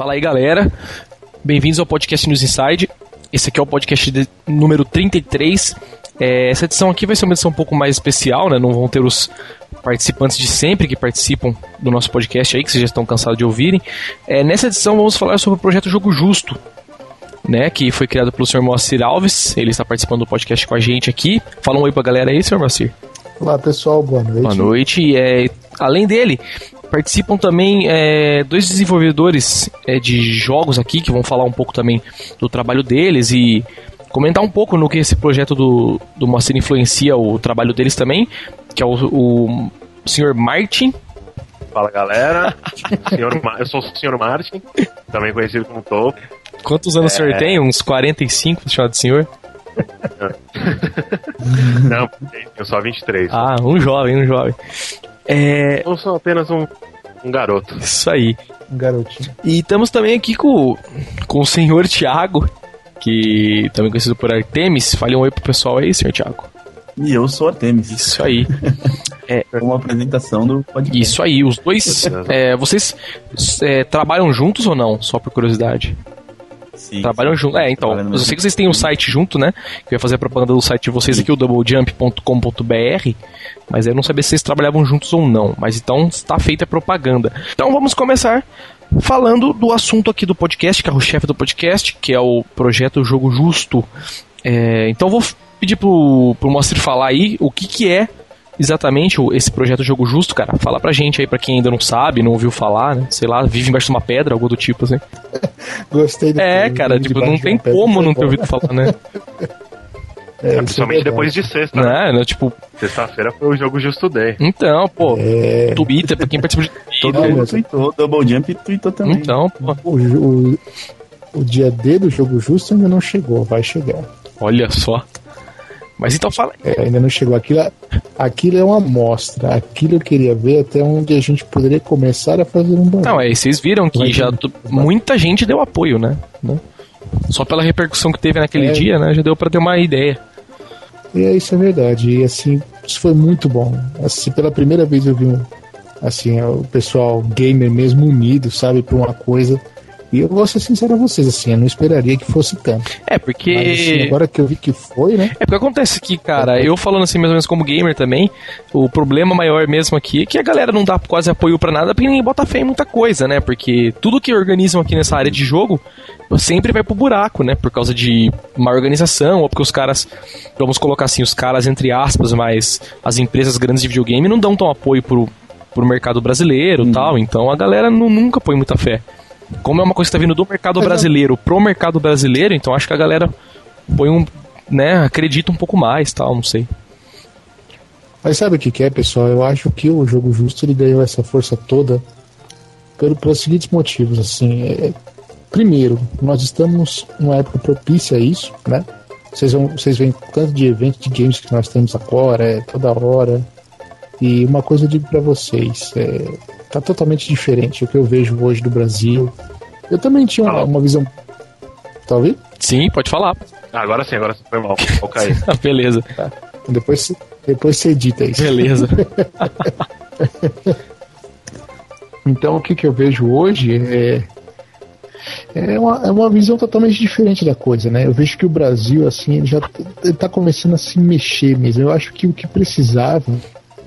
Fala aí, galera. Bem-vindos ao podcast News Inside. Esse aqui é o podcast de número 33. É, essa edição aqui vai ser uma edição um pouco mais especial, né? Não vão ter os participantes de sempre que participam do nosso podcast aí, que vocês já estão cansados de ouvirem. É, nessa edição vamos falar sobre o projeto Jogo Justo, né? Que foi criado pelo Sr. Moacir Alves. Ele está participando do podcast com a gente aqui. Fala um oi pra galera aí, Sr. Moacir. Olá, pessoal. Boa noite. Boa noite. É, além dele, participam também é, dois desenvolvedores é, de jogos aqui que vão falar um pouco também do trabalho deles e comentar um pouco no que esse projeto do, do Moacir influencia o trabalho deles também, que é o, o Sr. Martin. Fala galera, senhor eu sou o Sr. Martin, também conhecido como Topo. Quantos anos é... o senhor tem? Uns 45, chamado senhor? Não, eu sou 23. Ah, um jovem, um jovem. É... Eu sou apenas um, um garoto. Isso aí. Um garotinho. E estamos também aqui com, com o senhor Tiago, que também conhecido por Artemis. Fale um oi pro pessoal aí, senhor Tiago. E eu sou Artemis. Isso aí. é uma apresentação do podcast. Isso aí, os dois. é, vocês é, trabalham juntos ou não? Só por curiosidade. Sim, Trabalham junto. É, então. Eu sei que vocês têm um site junto, né? Que eu ia fazer a propaganda do site de vocês aqui, o doublejump.com.br. Mas eu não sabia se vocês trabalhavam juntos ou não. Mas então está feita a propaganda. Então vamos começar falando do assunto aqui do podcast, que é o chefe do podcast, que é o projeto Jogo Justo. É, então vou pedir pro, pro Moacir falar aí o que, que é exatamente esse projeto Jogo Justo, cara. Fala pra gente aí, pra quem ainda não sabe, não ouviu falar, né? Sei lá, vive embaixo de uma pedra, algo do tipo, assim. Gostei do É, cara, tipo, não tem como não ter ouvido falar, né? É, é, principalmente é depois de sexta. Né? Né? Tipo... Sexta-feira foi o jogo Justo Day. Então, pô. É... Twitter, pra quem participa de Todo mundo tweetou, Double Jump tweetou também. Então, pô. O, o, o dia D do jogo Justo ainda não chegou, vai chegar. Olha só. Mas então fala. É, ainda não chegou. Aquilo, aquilo é uma amostra. Aquilo eu queria ver até onde a gente poderia começar a fazer um barulho. Não, é, vocês viram que Vai já muita gente deu apoio, né? né? Só pela repercussão que teve naquele é. dia, né? Já deu para ter uma ideia. E é, isso é verdade. E assim, isso foi muito bom. Assim, pela primeira vez eu vi um, assim, o pessoal gamer mesmo unido, sabe, por uma coisa e eu vou ser sincero a vocês, assim, eu não esperaria que fosse tanto. É, porque. Mas, assim, agora que eu vi que foi, né? É porque acontece que, cara, eu falando assim, mais ou menos como gamer também, o problema maior mesmo aqui é que a galera não dá quase apoio para nada porque ninguém bota fé em muita coisa, né? Porque tudo que organizam aqui nessa área de jogo sempre vai pro buraco, né? Por causa de má organização, ou porque os caras, vamos colocar assim, os caras entre aspas, mas as empresas grandes de videogame não dão tão apoio pro, pro mercado brasileiro e hum. tal, então a galera não, nunca põe muita fé. Como é uma coisa que está vindo do mercado brasileiro pro mercado brasileiro, então acho que a galera põe um, né, acredita um pouco mais, tal, não sei. Mas sabe o que, que é, pessoal? Eu acho que o jogo justo ele ganhou essa força toda pelo, pelos seguintes motivos, assim. É, primeiro, nós estamos numa época propícia a isso, né? Vocês, vão, vocês veem tanto de eventos de games que nós temos agora, é, toda hora. E uma coisa eu digo para vocês, é, tá totalmente diferente o que eu vejo hoje do Brasil. Eu também tinha uma, uma visão. Tá ouvindo? Sim, pode falar. agora sim, agora foi mal. Vou cair. Beleza. Tá. Depois, depois você edita isso. Beleza. então o que, que eu vejo hoje é. É uma, é uma visão totalmente diferente da coisa, né? Eu vejo que o Brasil, assim, ele já está começando a se mexer mesmo. Eu acho que o que precisava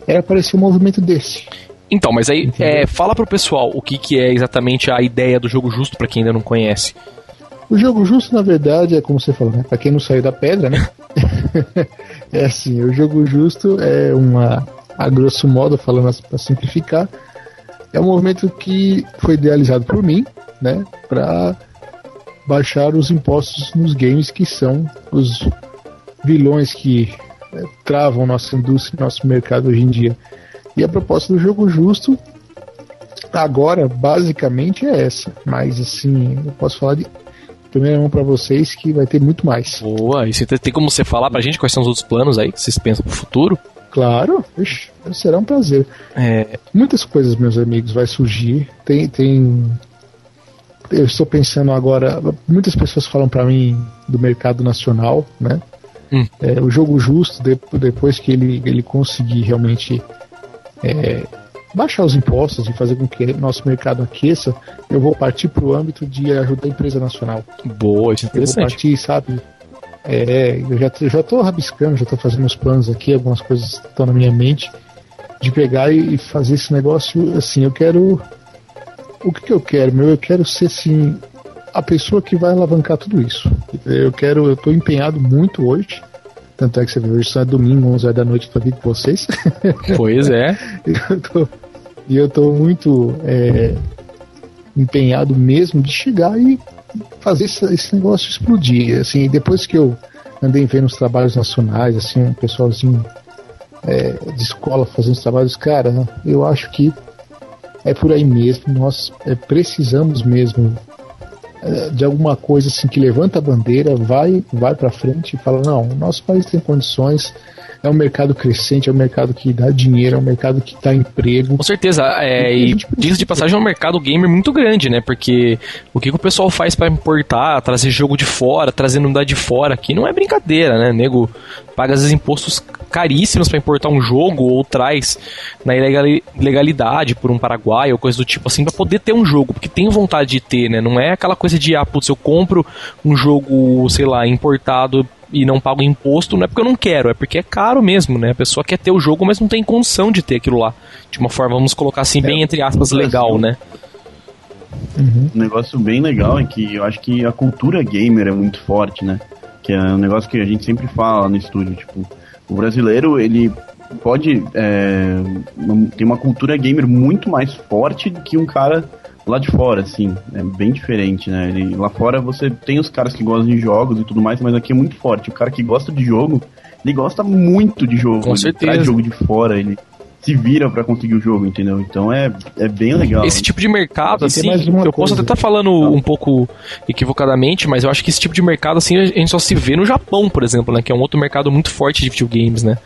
era aparecer um movimento desse. Então, mas aí é, fala pro pessoal o que, que é exatamente a ideia do jogo justo para quem ainda não conhece. O jogo justo, na verdade, é como você falou, né? Pra quem não saiu da pedra, né? é assim, o jogo justo é uma, a grosso modo, falando assim, para simplificar, é um movimento que foi idealizado por mim, né? Para baixar os impostos nos games que são os vilões que é, travam nossa indústria, nosso mercado hoje em dia. E a proposta do jogo justo agora basicamente é essa. Mas assim, eu posso falar de primeira mão para vocês que vai ter muito mais. Boa, e você tem como você falar pra gente quais são os outros planos aí que vocês pensam pro futuro? Claro, Ixi, será um prazer. É... Muitas coisas, meus amigos, vai surgir. Tem, tem. Eu estou pensando agora. Muitas pessoas falam para mim do mercado nacional, né? Hum. É, o jogo justo, depois que ele, ele conseguir realmente é, baixar os impostos e fazer com que nosso mercado aqueça, eu vou partir para o âmbito de ajudar a empresa nacional. Boa, isso é interessante. Eu vou partir, sabe? É, eu já, eu já tô rabiscando, já tô fazendo os planos aqui, algumas coisas estão na minha mente, de pegar e fazer esse negócio assim, eu quero. O que, que eu quero, meu? Eu quero ser assim, a pessoa que vai alavancar tudo isso. Eu quero, eu tô empenhado muito hoje. Tanto é que você vê, hoje só é domingo, 11 horas da noite, tô aqui com vocês. Pois é. eu tô, e eu tô muito é, empenhado mesmo de chegar e fazer esse, esse, negócio explodir. Assim, depois que eu andei vendo os trabalhos nacionais, assim, um pessoalzinho é, de escola fazendo os trabalhos, cara, eu acho que é por aí mesmo. Nós é, precisamos mesmo de alguma coisa assim que levanta a bandeira, vai, vai para frente e fala: não, o nosso país tem condições, é um mercado crescente, é um mercado que dá dinheiro, é um mercado que dá emprego. Com certeza, é, e diz de passagem é um mercado gamer muito grande, né? Porque o que, que o pessoal faz para importar, trazer jogo de fora, trazer novidade de fora aqui não é brincadeira, né? Nego paga às vezes impostos caríssimos para importar um jogo ou traz na ilegalidade por um Paraguai ou coisa do tipo assim para poder ter um jogo, porque tem vontade de ter, né? Não é aquela coisa de ah, putz, eu compro um jogo, sei lá, importado e não pago imposto, não é porque eu não quero, é porque é caro mesmo, né? A pessoa quer ter o jogo, mas não tem condição de ter aquilo lá. De uma forma, vamos colocar assim, bem é, entre aspas, legal, né? Uhum. Um negócio bem legal é que eu acho que a cultura gamer é muito forte, né? Que é um negócio que a gente sempre fala no estúdio, tipo, o brasileiro, ele pode é, ter uma cultura gamer muito mais forte do que um cara lá de fora, assim, é bem diferente, né? Ele, lá fora você tem os caras que gostam de jogos e tudo mais, mas aqui é muito forte. O cara que gosta de jogo, ele gosta muito de jogo. Com ele certeza. traz jogo de fora, ele se vira para conseguir o jogo, entendeu? Então é, é bem legal. Esse tipo de mercado, assim, eu coisa. posso até estar tá falando um pouco equivocadamente, mas eu acho que esse tipo de mercado, assim, a gente só se vê no Japão, por exemplo, né? Que é um outro mercado muito forte de videogames, né?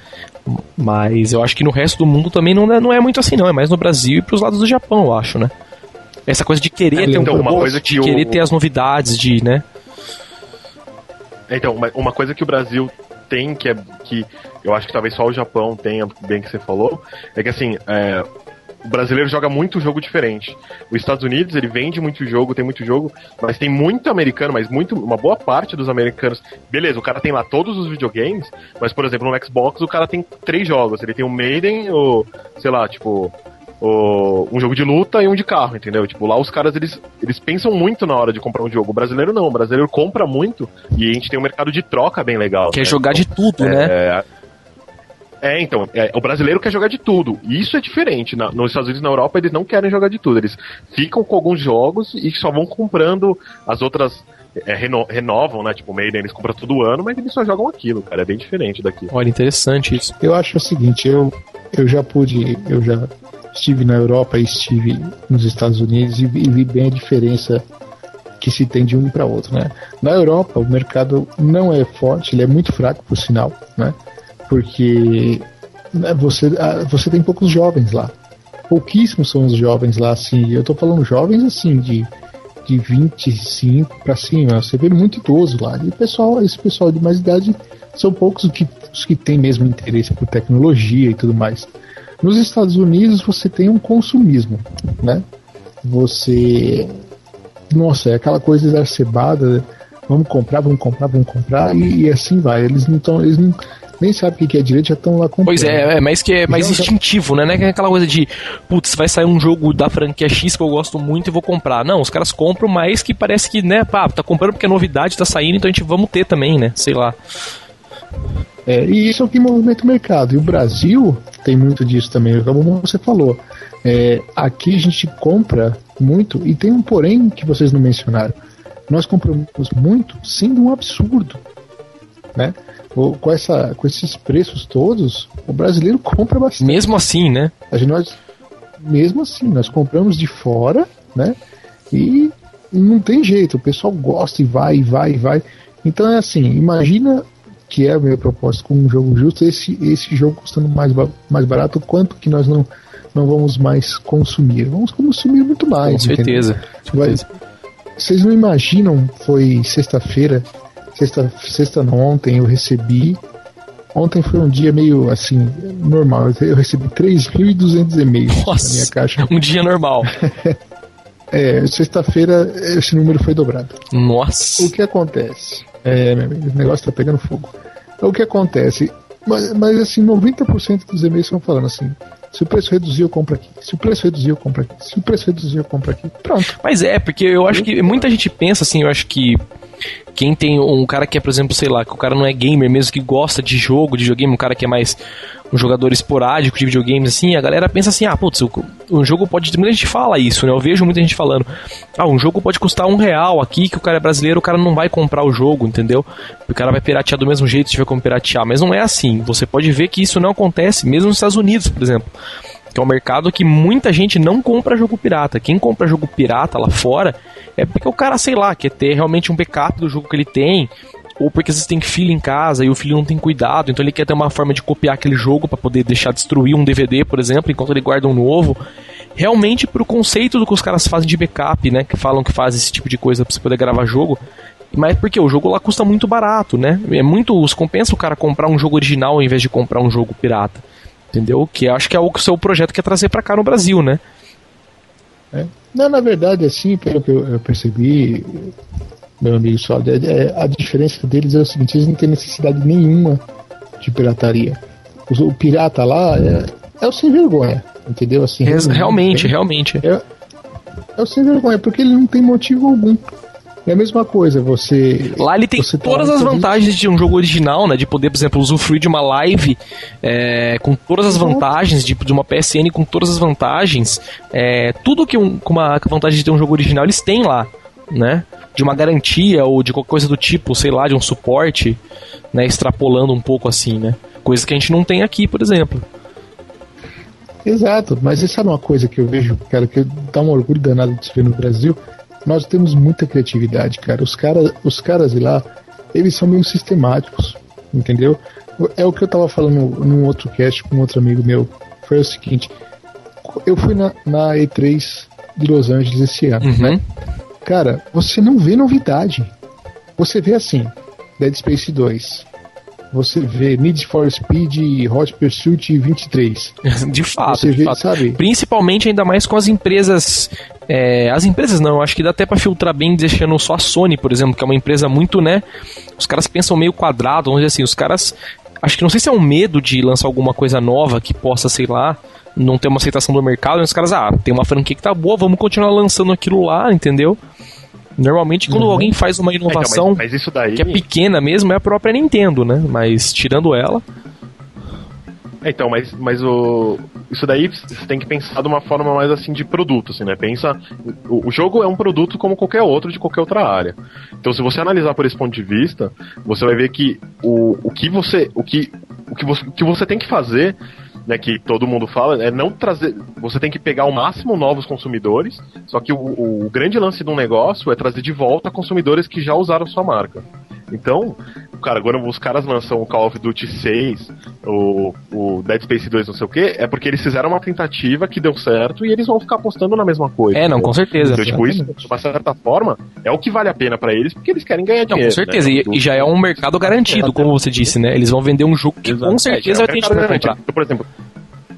Mas eu acho que no resto do mundo também não é, não é muito assim, não. É mais no Brasil e pros lados do Japão, eu acho, né? Essa coisa de querer é, ter então, um uma coisa que de querer ter as novidades, de, né? Então, uma, uma coisa que o Brasil tem, que é que eu acho que talvez só o Japão tenha, bem que você falou, é que assim, é, o brasileiro joga muito jogo diferente. Os Estados Unidos, ele vende muito jogo, tem muito jogo, mas tem muito americano, mas muito, uma boa parte dos americanos. Beleza, o cara tem lá todos os videogames, mas por exemplo, no Xbox o cara tem três jogos. Ele tem o Maiden, o, sei lá, tipo, o, um jogo de luta e um de carro, entendeu? Tipo, lá os caras eles, eles pensam muito na hora de comprar um jogo. O brasileiro não, o brasileiro compra muito e a gente tem um mercado de troca bem legal. Quer né? jogar de tudo, é, né? É, então, é, o brasileiro quer jogar de tudo. E isso é diferente. Na, nos Estados Unidos e na Europa, eles não querem jogar de tudo. Eles ficam com alguns jogos e só vão comprando as outras. É, reno, renovam, né? Tipo, o Maiden eles compram todo ano, mas eles só jogam aquilo, cara. É bem diferente daqui. Olha, interessante isso. Eu acho o seguinte, eu, eu já pude. Eu já estive na Europa e estive nos Estados Unidos e vi, e vi bem a diferença que se tem de um para outro, né? Na Europa, o mercado não é forte, ele é muito fraco, por sinal, né? Porque né, você, você tem poucos jovens lá. Pouquíssimos são os jovens lá, assim. Eu tô falando jovens, assim, de, de 25 para cima. Você vê muito idoso lá. E pessoal, esse pessoal de mais idade são poucos os que, os que têm mesmo interesse por tecnologia e tudo mais. Nos Estados Unidos você tem um consumismo, né? Você. Nossa, é aquela coisa exacerbada. Vamos comprar, vamos comprar, vamos comprar, e, e assim vai. Eles não estão. Eles não, nem sabem o que é direito, já estão lá comprando. Pois é, é mas que é mais instintivo, né? Não é aquela coisa de, putz, vai sair um jogo da franquia X que eu gosto muito e vou comprar. Não, os caras compram, mas que parece que, né, pá, tá comprando porque a novidade tá saindo, então a gente vamos ter também, né? Sei lá. É, e isso é o que movimenta o mercado. E o Brasil tem muito disso também, como você falou. É, aqui a gente compra muito, e tem um porém que vocês não mencionaram. Nós compramos muito sendo um absurdo. Né? Com, essa, com esses preços todos, o brasileiro compra bastante. Mesmo assim, né? A gente, nós, mesmo assim, nós compramos de fora, né? E não tem jeito, o pessoal gosta e vai, e vai, e vai. Então é assim, imagina que é o meu propósito com um jogo justo, esse, esse jogo custando mais, mais barato, quanto que nós não, não vamos mais consumir? Vamos consumir muito mais. Com certeza. certeza. Vocês não imaginam, foi sexta-feira, sexta, sexta ontem, eu recebi Ontem foi um dia meio assim, normal. Eu recebi 3.200 e-mails Nossa, na minha caixa. Um dia normal. é, sexta-feira esse número foi dobrado. Nossa. O que acontece? É, meu amigo, o negócio tá pegando fogo. O que acontece? Mas, mas assim, 90% dos e-mails estão falando assim: se o preço reduzir, eu compro aqui. Se o preço reduzir, eu compro aqui. Se o preço reduzir, eu compro aqui. Pronto. Mas é, porque eu acho que muita gente pensa assim, eu acho que quem tem um cara que é, por exemplo, sei lá, que o cara não é gamer mesmo, que gosta de jogo, de videogame, um cara que é mais um jogador esporádico de videogames, assim, a galera pensa assim, ah, putz, um jogo pode. Muita gente fala isso, né? Eu vejo muita gente falando, ah, um jogo pode custar um real aqui, que o cara é brasileiro, o cara não vai comprar o jogo, entendeu? O cara vai piratear do mesmo jeito se tiver como piratear. Mas não é assim. Você pode ver que isso não acontece, mesmo nos Estados Unidos, por exemplo que é um mercado que muita gente não compra jogo pirata. Quem compra jogo pirata lá fora é porque o cara, sei lá, quer ter realmente um backup do jogo que ele tem, ou porque às vezes tem filho em casa e o filho não tem cuidado, então ele quer ter uma forma de copiar aquele jogo para poder deixar destruir um DVD, por exemplo, enquanto ele guarda um novo. Realmente pro conceito do que os caras fazem de backup, né, que falam que faz esse tipo de coisa para você poder gravar jogo, mas porque o jogo lá custa muito barato, né? É muito, compensa o cara comprar um jogo original ao invés de comprar um jogo pirata. Entendeu? Que acho que é o que o seu projeto quer trazer para cá no Brasil, né? É. Não, na verdade, assim, pelo que eu, percebi, meu amigo só, é, é, a diferença deles é o seguinte: eles não têm necessidade nenhuma de pirataria. O, o pirata lá é, é, o sem vergonha, entendeu? Assim, realmente, realmente. É, é o sem vergonha, porque ele não tem motivo algum. É a mesma coisa, você. Lá ele tem tá todas as vantagens de um jogo original, né? De poder, por exemplo, usufruir de uma live é, com todas as vantagens, de, de uma PSN com todas as vantagens. É, tudo que um, com uma vantagem de ter um jogo original eles têm lá, né? De uma garantia ou de qualquer coisa do tipo, sei lá, de um suporte, né? Extrapolando um pouco assim, né? Coisa que a gente não tem aqui, por exemplo. Exato, mas essa é uma coisa que eu vejo, cara, que dá um orgulho danado de se ver no Brasil nós temos muita criatividade, cara. Os, cara, os caras de lá, eles são meio sistemáticos, entendeu? É o que eu tava falando num outro cast com outro amigo meu. Foi o seguinte: eu fui na, na E3 de Los Angeles esse ano, uhum. né? Cara, você não vê novidade. Você vê assim: Dead Space 2, você vê Need for Speed Hot Pursuit 23. De fato, você de vê, fato. sabe? Principalmente ainda mais com as empresas. É, as empresas não, acho que dá até para filtrar bem deixando só a Sony, por exemplo, que é uma empresa muito, né? Os caras pensam meio quadrado, vamos dizer assim, os caras. Acho que não sei se é um medo de lançar alguma coisa nova que possa, sei lá, não ter uma aceitação do mercado, os caras, ah, tem uma franquia que tá boa, vamos continuar lançando aquilo lá, entendeu? Normalmente, quando uhum. alguém faz uma inovação então, mas, mas daí... que é pequena mesmo, é a própria Nintendo, né? Mas tirando ela. É, então, mas, mas o, isso daí você tem que pensar de uma forma mais assim de produto, assim, né? Pensa. O, o, jogo é um produto como qualquer outro de qualquer outra área. Então, se você analisar por esse ponto de vista, você vai ver que o, o que você. O que, o que você, o que você tem que fazer né, que todo mundo fala, é não trazer. Você tem que pegar ao máximo novos consumidores, só que o, o grande lance de um negócio é trazer de volta consumidores que já usaram sua marca. Então, cara, agora os caras lançam o Call of Duty 6, o, o Dead Space 2, não sei o que, é porque eles fizeram uma tentativa que deu certo e eles vão ficar apostando na mesma coisa. É, não, com certeza. Então, tipo, isso, de uma certa forma, é o que vale a pena para eles, porque eles querem ganhar dinheiro. Não, com certeza, né? e, e, já é um mercado garantido, como você disse, né? Eles vão vender um jogo que Exato. com certeza é, vai ter gente pra comprar. Então, por exemplo,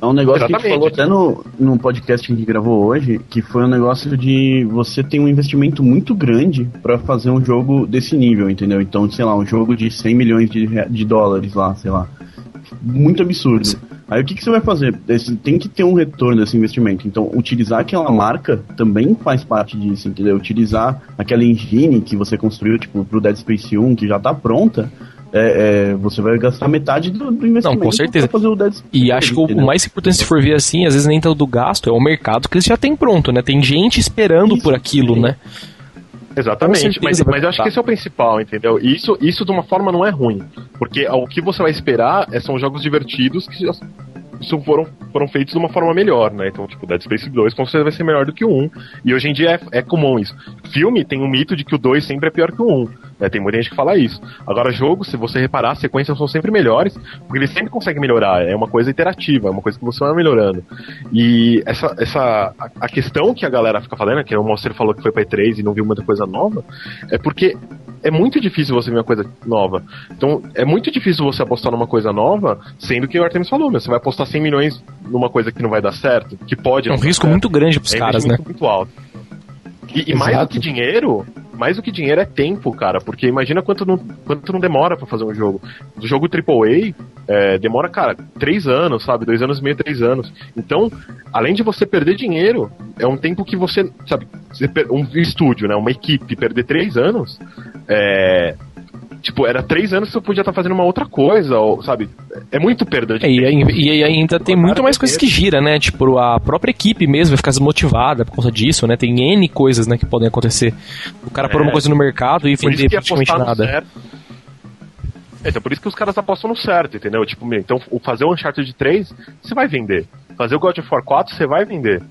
é um negócio Exatamente. que a gente falou até no, no podcast que a gente gravou hoje, que foi um negócio de você ter um investimento muito grande para fazer um jogo desse nível, entendeu? Então, sei lá, um jogo de 100 milhões de, de dólares lá, sei lá. Muito absurdo. Aí o que, que você vai fazer? Esse, tem que ter um retorno desse investimento. Então, utilizar aquela marca também faz parte disso, entendeu? Utilizar aquela engine que você construiu, tipo, pro Dead Space 1, que já tá pronta, é, é, você vai gastar metade do, do investimento. Não, com certeza. Fazer o Dead e acho que o mais importante, se for ver assim, às vezes nem tanto do gasto, é o mercado que eles já têm pronto, né? Tem gente esperando isso, por aquilo, sim. né? Exatamente, mas, mas eu acho que esse é o principal, entendeu? E isso, isso de uma forma não é ruim, porque o que você vai esperar é, são jogos divertidos que isso foram, foram feitos de uma forma melhor, né? Então, tipo, Dead Space 2 com certeza vai ser melhor do que o 1. E hoje em dia é, é comum isso. Filme tem um mito de que o 2 sempre é pior que o 1. Né? Tem muita gente que fala isso. Agora, jogo, se você reparar, as sequências são sempre melhores, porque eles sempre conseguem melhorar. É uma coisa interativa, é uma coisa que você vai melhorando. E essa, essa a, a questão que a galera fica falando, que o Monster falou que foi pra E3 e não viu muita coisa nova, é porque é muito difícil você ver uma coisa nova. Então, é muito difícil você apostar numa coisa nova, sendo que o Artemis falou, meu, você vai apostar 100 milhões numa coisa que não vai dar certo, que pode. É um risco certo. muito grande pros é caras, né? Muito alto. E, e mais do que dinheiro, mais do que dinheiro é tempo, cara. Porque imagina quanto não, quanto não demora para fazer um jogo. Do jogo AAA, é, demora, cara, três anos, sabe? Dois anos e meio, três anos. Então, além de você perder dinheiro, é um tempo que você, sabe, um estúdio, né? Uma equipe perder três anos, é, Tipo, era três anos que você podia estar tá fazendo uma outra coisa, ou, sabe? É muito perda de é, tempo. E, e, ainda tem muito mais coisas que gira, né? Tipo, a própria equipe mesmo vai ficar desmotivada por conta disso, né? Tem N coisas, né, que podem acontecer. O cara é. pôr uma coisa no mercado e vender praticamente nada. É, então por isso que os caras apostam no certo, entendeu? Tipo, então fazer o Uncharted 3, você vai vender. Fazer o God of War 4, você vai vender.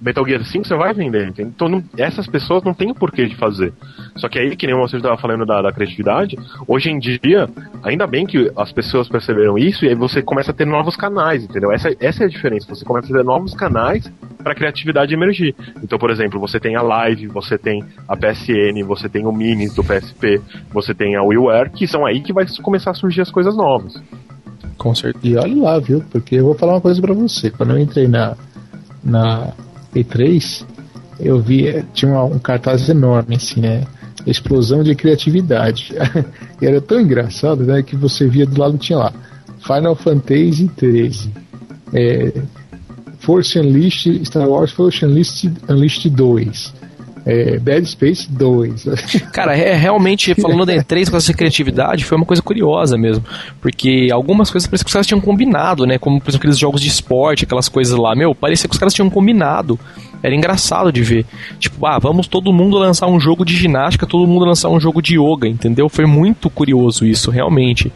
Metal Gear 5, você vai vender. Entendeu? Então não, essas pessoas não têm o porquê de fazer. Só que aí, que nem você estava falando da, da, criatividade, hoje em dia, ainda bem que as pessoas perceberam isso e aí você começa a ter novos canais, entendeu? Essa, essa é a diferença. Você começa a ter novos canais para a criatividade emergir. Então, por exemplo, você tem a Live, você tem a PSN, você tem o Minis do PSP, você tem a WiiWare, que são aí que vai começar a surgir as coisas novas. Com certeza. E olha lá, viu? Porque eu vou falar uma coisa para você. Quando eu entrei na, na E3, eu vi, eh, tinha um cartaz enorme, assim, né? Explosão de criatividade. e era tão engraçado, né? Que você via do lado tinha lá Final Fantasy 13. É, Force Unleashed, Star Wars Force Unleashed, Unleashed 2 é, Dead Space 2. Cara, é, realmente, falando da E3 com essa criatividade, foi uma coisa curiosa mesmo. Porque algumas coisas parece que os caras tinham combinado, né? Como, por exemplo, aqueles jogos de esporte, aquelas coisas lá. Meu, parecia que os caras tinham combinado. Era engraçado de ver. Tipo, ah, vamos todo mundo lançar um jogo de ginástica, todo mundo lançar um jogo de yoga, entendeu? Foi muito curioso isso, realmente.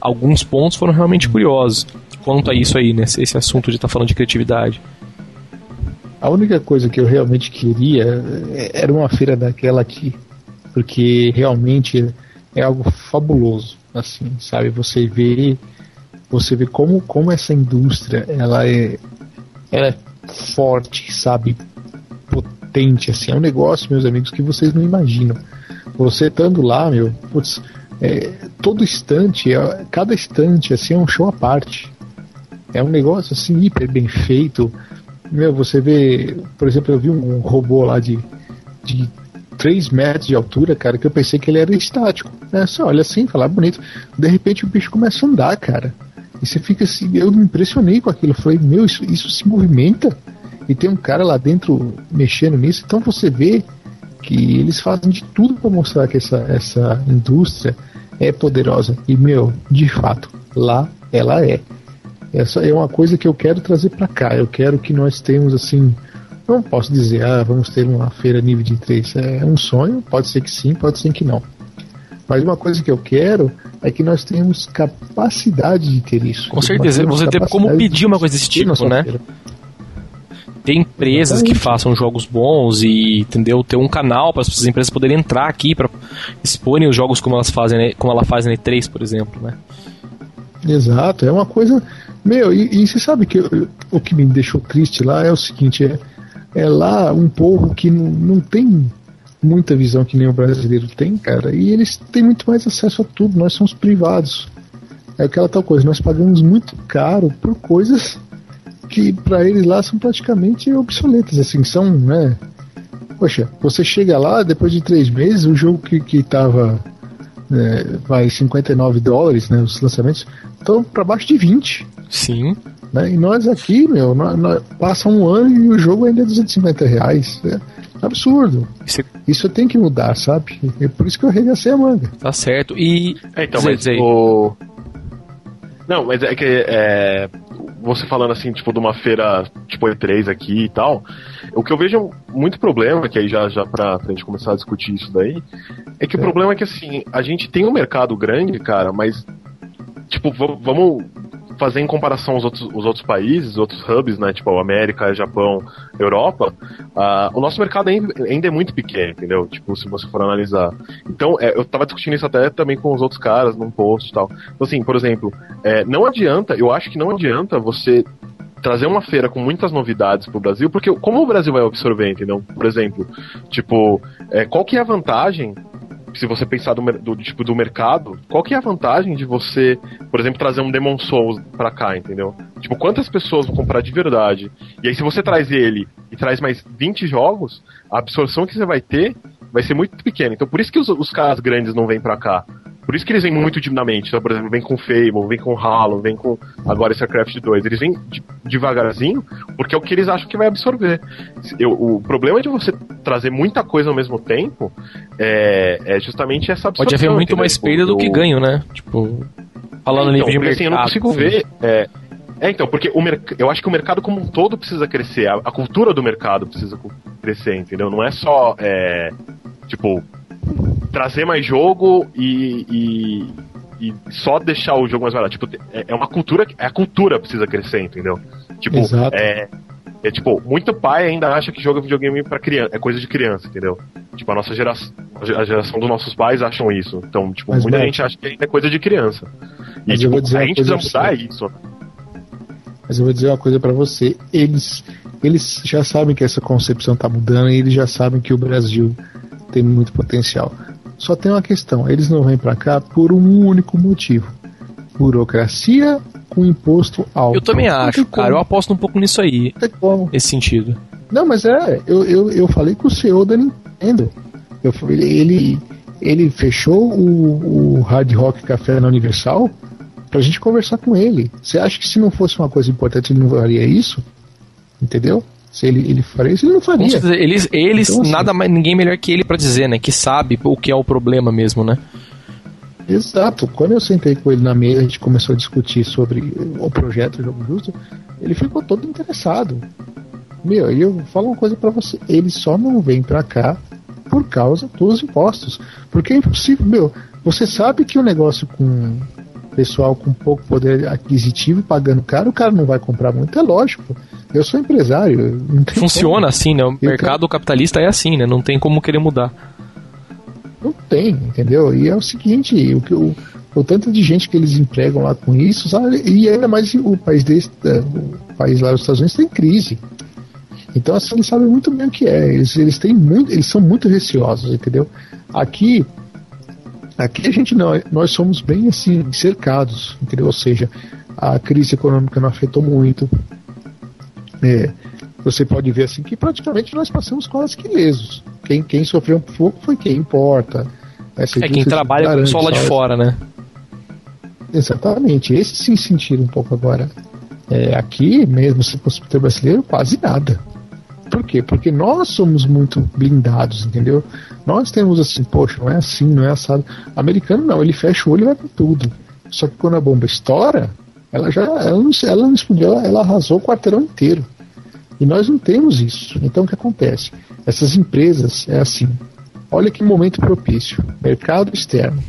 Alguns pontos foram realmente curiosos quanto a isso aí, né? Esse assunto de estar tá falando de criatividade. A única coisa que eu realmente queria é, era uma feira daquela aqui, porque realmente é algo fabuloso, assim, sabe? Você vê, você vê como, como essa indústria ela é, ela é forte, sabe? Potente, assim, é um negócio, meus amigos, que vocês não imaginam. Você estando lá, meu, putz, é, todo instante, é, cada instante, assim, é um show à parte. É um negócio assim hiper bem feito meu, você vê, por exemplo, eu vi um robô lá de, de 3 metros de altura, cara, que eu pensei que ele era estático. Né? Olha assim, fala bonito. De repente o bicho começa a andar, cara. E você fica assim, eu me impressionei com aquilo. Eu falei, meu, isso, isso se movimenta. E tem um cara lá dentro mexendo nisso. Então você vê que eles fazem de tudo para mostrar que essa, essa indústria é poderosa. E, meu, de fato, lá ela é. Essa é uma coisa que eu quero trazer para cá. Eu quero que nós tenhamos assim. Não posso dizer, ah, vamos ter uma feira nível de 3. É um sonho, pode ser que sim, pode ser que não. Mas uma coisa que eu quero é que nós tenhamos capacidade de ter isso. Com certeza, você tem como pedir uma coisa desse tipo, né? Feira. Tem empresas Exatamente. que façam jogos bons e, entendeu? Ter um canal para as empresas poderem entrar aqui para exporem os jogos como elas fazem, né? como ela faz na E3, por exemplo, né? Exato, é uma coisa meu, e, e você sabe que eu, o que me deixou triste lá é o seguinte: é, é lá um povo que não, não tem muita visão que nem o brasileiro tem, cara, e eles têm muito mais acesso a tudo. Nós somos privados. É aquela tal coisa, nós pagamos muito caro por coisas que para eles lá são praticamente obsoletas, assim, são, né? Poxa, você chega lá, depois de três meses, o jogo que, que tava é, vai 59 dólares, né, os lançamentos, estão para baixo de 20. Sim. Né? E nós aqui, meu, nós, nós, passa um ano e o jogo ainda é 250 reais. É absurdo. Isso, isso tem que mudar, sabe? É por isso que eu arregacei a manga. Tá certo. E. É, então, mas o. Não, mas é que é, você falando assim, tipo, de uma feira tipo E3 aqui e tal, o que eu vejo muito problema, que aí já, já pra, pra gente começar a discutir isso daí, é que é. o problema é que assim, a gente tem um mercado grande, cara, mas tipo, vamos fazer em comparação aos outros, os outros países, outros hubs, né, tipo América, Japão, Europa, uh, o nosso mercado ainda é muito pequeno, entendeu? Tipo, se você for analisar. Então, é, eu tava discutindo isso até também com os outros caras num post e tal. Então, assim, por exemplo, é, não adianta, eu acho que não adianta você trazer uma feira com muitas novidades pro Brasil, porque como o Brasil vai absorver, entendeu? Por exemplo, tipo, é, qual que é a vantagem se você pensar do, do, tipo do mercado, qual que é a vantagem de você, por exemplo, trazer um Demon Souls pra cá, entendeu? Tipo, quantas pessoas vão comprar de verdade? E aí, se você traz ele e traz mais 20 jogos, a absorção que você vai ter vai ser muito pequena. Então, por isso que os, os caras grandes não vêm pra cá. Por isso que eles vêm muito dinamamente. Então, por exemplo, vem com Fable, vem com Halo, vem com agora StarCraft 2. Eles vêm de, devagarzinho porque é o que eles acham que vai absorver. Eu, o problema de você trazer muita coisa ao mesmo tempo é, é justamente essa absorção. Pode haver muito mais perda do que ganho, né? Tipo, falando então, de mercado. Assim, eu não consigo ver. É, é, então, porque o eu acho que o mercado como um todo precisa crescer, a, a cultura do mercado precisa crescer, entendeu? Não é só, é, tipo, trazer mais jogo e, e, e, só deixar o jogo mais barato. Tipo, é, é uma cultura, é a cultura precisa crescer, entendeu? Tipo, Exato. é, é tipo, muito pai ainda acha que joga videogame para criança, é coisa de criança, entendeu? Tipo, a nossa geração, a geração dos nossos pais acham isso. Então, tipo, Mas, muita gente acha que ainda é coisa de criança. E tipo, a gente precisa mudar isso. Mas eu vou dizer uma coisa para você, eles eles já sabem que essa concepção tá mudando e eles já sabem que o Brasil tem muito potencial. Só tem uma questão: eles não vêm para cá por um único motivo: burocracia com imposto alto. Eu também acho, cara. Eu aposto um pouco nisso aí. Nesse sentido. Não, mas é, eu, eu, eu falei com o CEO da Nintendo. Eu, ele, ele fechou o, o Hard Rock Café na Universal pra gente conversar com ele. Você acha que se não fosse uma coisa importante ele não faria isso? Entendeu? Se ele, ele faria isso, ele não faria. Eles, eles então, assim, nada mais, ninguém melhor que ele para dizer, né? Que sabe o que é o problema mesmo, né? Exato. Quando eu sentei com ele na mesa, a gente começou a discutir sobre o projeto Jogo Justo, ele ficou todo interessado. Meu, e eu falo uma coisa para você, ele só não vem para cá por causa dos impostos. Porque é impossível, meu, você sabe que o negócio com pessoal com pouco poder aquisitivo pagando caro, o cara não vai comprar muito, é lógico. Eu sou empresário. Funciona como. assim, né? O então, mercado capitalista é assim, né? Não tem como querer mudar. Não tem, entendeu? E é o seguinte, o, o, o tanto de gente que eles empregam lá com isso, sabe? E ainda mais o país desse, é, o país lá dos Estados Unidos tem crise. Então assim, eles sabem muito bem o que é. Eles, eles têm muito, eles são muito receosos, entendeu? Aqui Aqui a gente não, nós somos bem assim, cercados, entendeu? Ou seja, a crise econômica não afetou muito. É, você pode ver assim que praticamente nós passamos quase que lesos. Quem, quem sofreu um pouco foi quem importa. é quem trabalha com o lá de fora, né? Exatamente. Esse sim sentiram um pouco agora. É, aqui, mesmo se fosse ter brasileiro, quase nada. Por quê? Porque nós somos muito blindados, entendeu? Nós temos assim, poxa, não é assim, não é assado. Americano não, ele fecha o olho e vai com tudo. Só que quando a bomba estoura, ela já ela não, ela não explodiu, ela, ela arrasou o quarteirão inteiro. E nós não temos isso. Então o que acontece? Essas empresas é assim. Olha que momento propício. Mercado externo.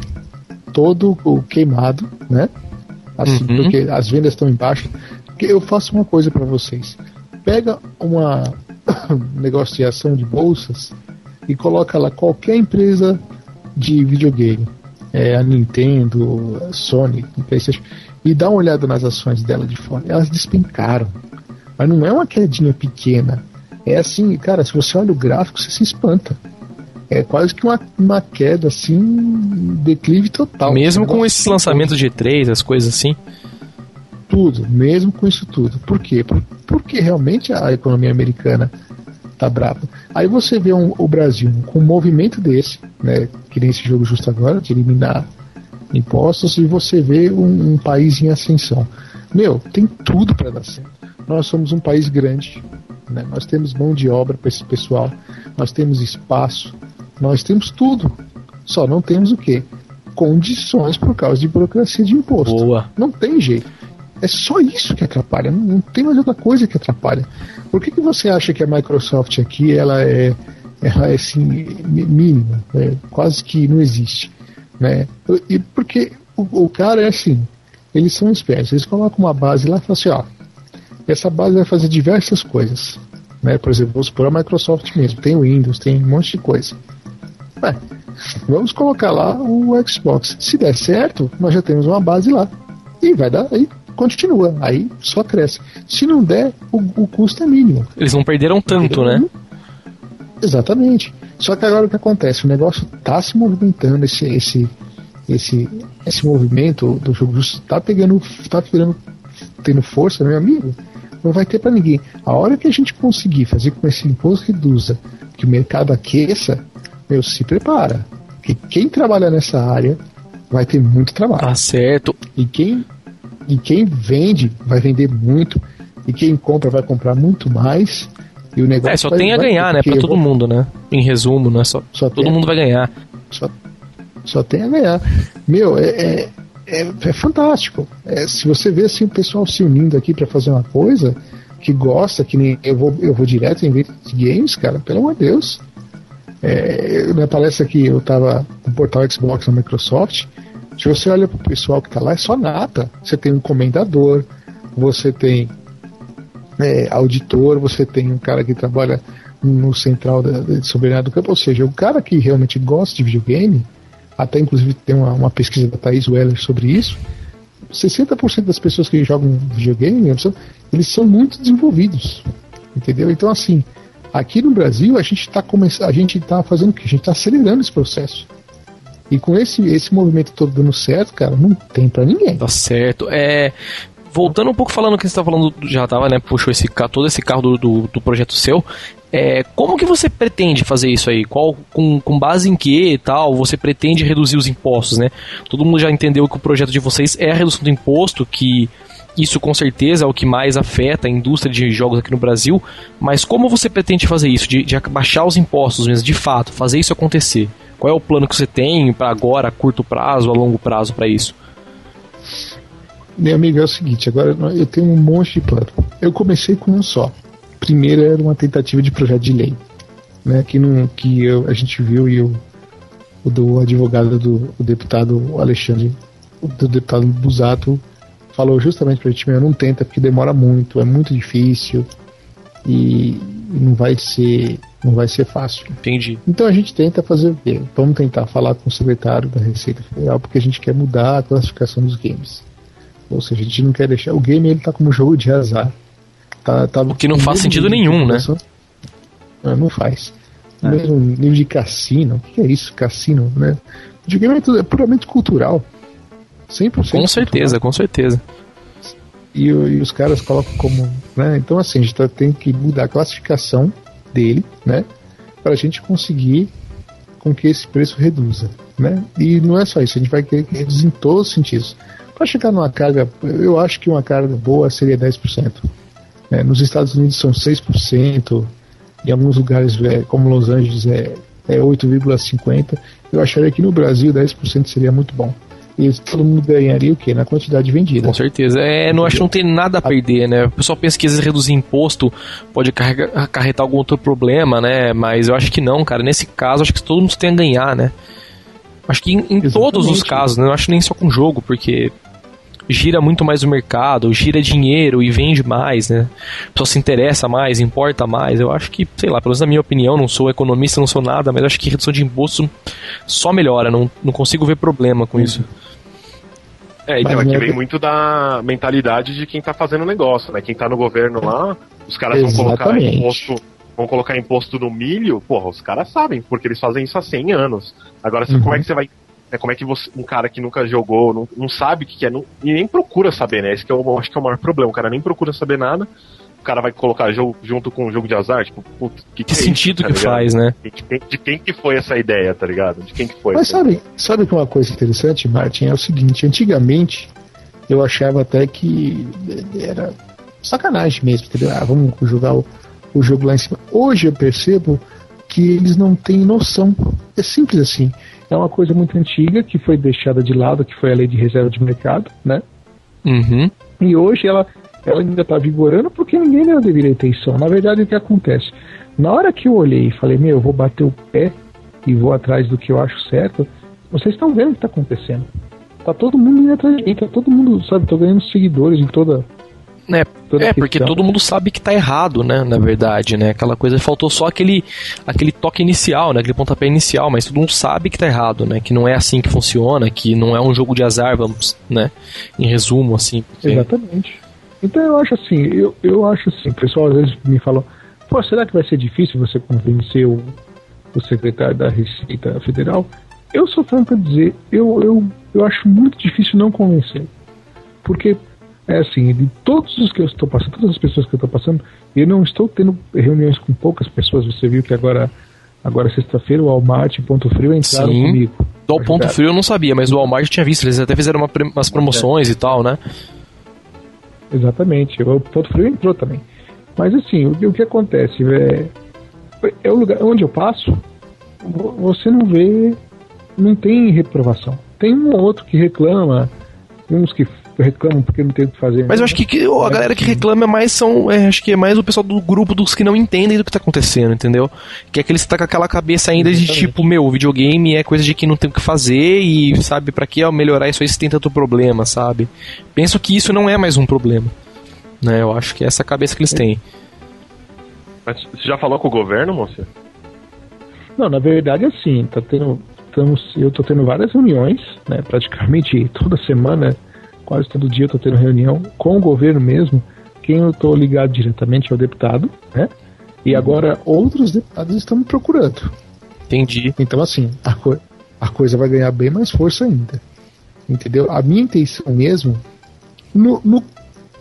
Todo o queimado, né? Assim, uhum. porque as vendas estão embaixo. Eu faço uma coisa para vocês. Pega uma negociação de bolsas e coloca lá qualquer empresa de videogame, é, a Nintendo, a Sony, a PlayStation, e dá uma olhada nas ações dela de fora. Elas despencaram. Mas não é uma quedinha pequena. É assim, cara, se você olha o gráfico, você se espanta. É quase que uma, uma queda assim, declive total. Mesmo com esses lançamentos de 3, as coisas assim? Tudo, mesmo com isso tudo. Por quê? Porque realmente a economia americana tá brava. Aí você vê um, o Brasil com um movimento desse, né, que nem esse jogo justo agora, de eliminar impostos, e você vê um, um país em ascensão. Meu, tem tudo para dar certo. Nós somos um país grande, né, nós temos mão de obra para esse pessoal, nós temos espaço, nós temos tudo. Só não temos o quê? Condições por causa de burocracia de imposto. Boa. Não tem jeito. É só isso que atrapalha, não, não tem mais outra coisa que atrapalha. Por que, que você acha que a Microsoft aqui ela é, é assim, mínima, né? quase que não existe? Né? E porque o, o, cara é assim, eles são espertos, eles colocam uma base lá e falam assim, ó, essa base vai fazer diversas coisas. Né? Por exemplo, vamos supor a Microsoft mesmo, tem o Windows, tem um monte de coisa. Ué, vamos colocar lá o Xbox. Se der certo, nós já temos uma base lá. E vai dar aí continua. Aí só cresce. Se não der, o, o custo é mínimo. Eles não perderam tanto, né? Exatamente. Só que agora o que acontece? O negócio tá se movimentando, esse, esse, esse, esse movimento do jogo justo tá pegando, tá pegando, tendo força, meu amigo. Não vai ter para ninguém. A hora que a gente conseguir fazer com esse imposto reduza, que o mercado aqueça, meu, se prepara. Que quem trabalha nessa área vai ter muito trabalho. Tá certo. E quem, e quem vende vai vender muito. E quem compra vai comprar muito mais. E o negócio é, só vai, tem a ganhar, né? Pra todo vou... mundo, né? Em resumo, né? Só, só todo mundo vai ganhar. Só, só tem a ganhar. Meu, é, é, é, é fantástico. É, se você vê assim, o pessoal se unindo aqui para fazer uma coisa que gosta, que nem eu vou, eu vou direto em evento de games, cara, pelo amor de Deus. É, na palestra que eu tava no portal Xbox na Microsoft, se você olha pro pessoal que tá lá, é só nata. Você tem um comendador, você tem é, auditor, você tem um cara que trabalha no central da, de soberania do campo, ou seja, o cara que realmente gosta de videogame, até inclusive tem uma, uma pesquisa da Thaís Weller sobre isso, 60% das pessoas que jogam videogame, eles são muito desenvolvidos, entendeu? Então, assim, aqui no Brasil, a gente está a gente tá fazendo o que? A gente está acelerando esse processo. E com esse, esse movimento todo dando certo, cara, não tem para ninguém. Tá certo. É, voltando um pouco falando que você está falando, já tava, né, puxou esse todo esse carro do, do, do, projeto seu. É, como que você pretende fazer isso aí? Qual, com, com base em que e tal, você pretende reduzir os impostos, né? Todo mundo já entendeu que o projeto de vocês é a redução do imposto, que isso com certeza é o que mais afeta a indústria de jogos aqui no Brasil, mas como você pretende fazer isso? De, de baixar os impostos mesmo, de fato, fazer isso acontecer? Qual é o plano que você tem para agora, a curto prazo, a longo prazo para isso? Meu amigo, é o seguinte, agora eu tenho um monte de plano. Eu comecei com um só. Primeiro era uma tentativa de projeto de lei, né, que, não, que eu, a gente viu e eu, o do advogado do deputado Alexandre, do deputado Busato, falou justamente pra gente, meu, não tenta porque demora muito, é muito difícil e não vai ser não vai ser fácil. Entendi. Então a gente tenta fazer o quê? Vamos tentar falar com o secretário da Receita Federal porque a gente quer mudar a classificação dos games. Ou seja, a gente não quer deixar. O game ele tá como jogo de azar. Tá, tá o que não faz sentido nenhum, né? Não, não faz. É. Mesmo nível de cassino. O que é isso, cassino, né? O videogame é, tudo, é puramente cultural. 100% Com cultural. certeza, com certeza. E, e, os caras colocam como. Né? Então, assim, a gente tá, tem que mudar a classificação dele, né? Para a gente conseguir com que esse preço reduza, né? E não é só isso, a gente vai querer que reduzir em todos os sentidos. Para chegar numa carga, eu acho que uma carga boa seria 10%. É, nos Estados Unidos são 6%, em alguns lugares, é, como Los Angeles, é, é 8,50%. Eu acharia que no Brasil 10% seria muito bom. E todo mundo ganharia o quê? Na quantidade vendida. Com certeza. É, não acho que não tem nada a perder, né? O pessoal pensa que às vezes reduzir imposto pode acarretar algum outro problema, né? Mas eu acho que não, cara. Nesse caso, acho que todo mundo tem a ganhar, né? Acho que em, em todos os casos, né? Eu acho nem só com jogo, porque gira muito mais o mercado, gira dinheiro e vende mais, né? A pessoa se interessa mais, importa mais. Eu acho que, sei lá, pelo menos na minha opinião, não sou economista, não sou nada, mas acho que redução de imposto só melhora, não, não consigo ver problema com isso. É, então aqui vem muito da mentalidade de quem tá fazendo negócio, né? Quem tá no governo lá, os caras Exatamente. vão colocar imposto vão colocar imposto no milho, porra, os caras sabem, porque eles fazem isso há 100 anos. Agora, uhum. como é que você vai é como é que você, um cara que nunca jogou, não, não sabe o que, que é, não, e nem procura saber, né? Esse que eu acho que é o maior problema. O cara nem procura saber nada. O cara vai colocar jogo junto com um jogo de azar, tipo, putz, que, que, que é sentido isso, tá que faz, né? De quem, de quem, que foi essa ideia, tá ligado? De quem que foi? Mas sabe, sabe que uma coisa interessante, Martin, é o seguinte, antigamente eu achava até que era sacanagem mesmo, entendeu? Ah, vamos jogar o, o jogo lá em cima. Hoje eu percebo que eles não têm noção. É simples assim é uma coisa muito antiga que foi deixada de lado, que foi a lei de reserva de mercado, né? Uhum. E hoje ela, ela ainda está vigorando porque ninguém deu devida atenção. Na verdade, o que acontece? Na hora que eu olhei e falei, meu, eu vou bater o pé e vou atrás do que eu acho certo, vocês estão vendo o que está acontecendo. Tá todo mundo indo atrás de mim, tá todo mundo, sabe, tô ganhando seguidores em toda é, é porque todo mundo sabe que tá errado, né? Na verdade, né? Aquela coisa faltou só aquele, aquele toque inicial, né? Aquele pontapé inicial, mas todo mundo sabe que tá errado, né? Que não é assim que funciona, que não é um jogo de azar, vamos, né? Em resumo, assim. Porque... Exatamente. Então eu acho assim, eu, eu acho assim, o pessoal às vezes me fala, pô, será que vai ser difícil você convencer o, o secretário da Receita Federal, eu sou franco para dizer, eu, eu, eu acho muito difícil não convencer. Porque, é assim, de todos os que eu estou passando, todas as pessoas que eu estou passando, eu não estou tendo reuniões com poucas pessoas. Você viu que agora, agora sexta-feira, o Walmart e Ponto Frio entraram Sim. comigo. Do Ponto Frio eu não sabia, mas o Walmart eu tinha visto. Eles até fizeram uma, umas promoções é. e tal, né? Exatamente. O Ponto Frio entrou também. Mas assim, o, o que acontece? É, é o lugar onde eu passo, você não vê, não tem reprovação. Tem um ou outro que reclama, uns que reclamam porque não tem o que fazer. Mas eu acho que, que a galera que reclama é mais são, é, acho que é mais o pessoal do grupo dos que não entendem do que tá acontecendo, entendeu? Que é que eles tá com aquela cabeça ainda de tipo, meu, o videogame é coisa de que não tem o que fazer e sabe para que melhorar isso aí se tem tanto problema, sabe? Penso que isso não é mais um problema. Né? Eu acho que é essa cabeça que eles têm. Mas você já falou com o governo, moça? Não, na verdade assim, tá tendo, estamos, eu tô tendo várias reuniões, né? Praticamente toda semana quase todo dia eu estou tendo reunião com o governo mesmo. Quem eu estou ligado diretamente é o deputado, né? E uhum. agora outros deputados estão me procurando. Entendi. Então, assim, a, co a coisa vai ganhar bem mais força ainda. Entendeu? A minha intenção mesmo, no, no,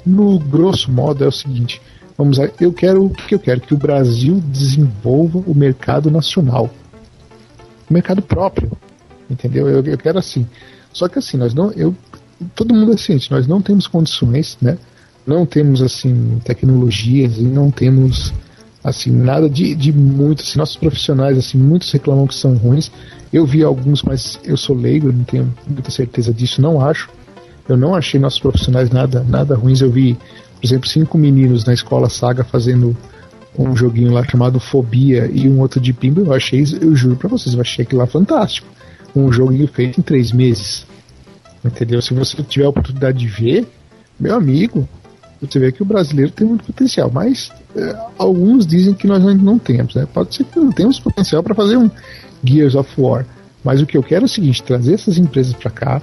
no grosso modo, é o seguinte: vamos lá, eu quero o que eu quero? Que o Brasil desenvolva o mercado nacional. O mercado próprio. Entendeu? Eu, eu quero assim. Só que assim, nós não. Eu todo mundo é ciente, nós não temos condições, né? Não temos assim tecnologias e não temos assim nada de, de muito, assim, nossos profissionais assim muitos reclamam que são ruins. Eu vi alguns, mas eu sou leigo, não tenho muita certeza disso, não acho. Eu não achei nossos profissionais nada nada ruins. Eu vi, por exemplo, cinco meninos na escola Saga fazendo um joguinho lá chamado Fobia e um outro de Pimba. Eu achei, eu juro para vocês, eu achei aquilo lá fantástico. Um joguinho feito em três meses. Entendeu? Se você tiver a oportunidade de ver, meu amigo, você vê que o brasileiro tem muito potencial, mas é, alguns dizem que nós ainda não temos. Né? Pode ser que não temos potencial para fazer um Gears of War, mas o que eu quero é o seguinte: trazer essas empresas para cá,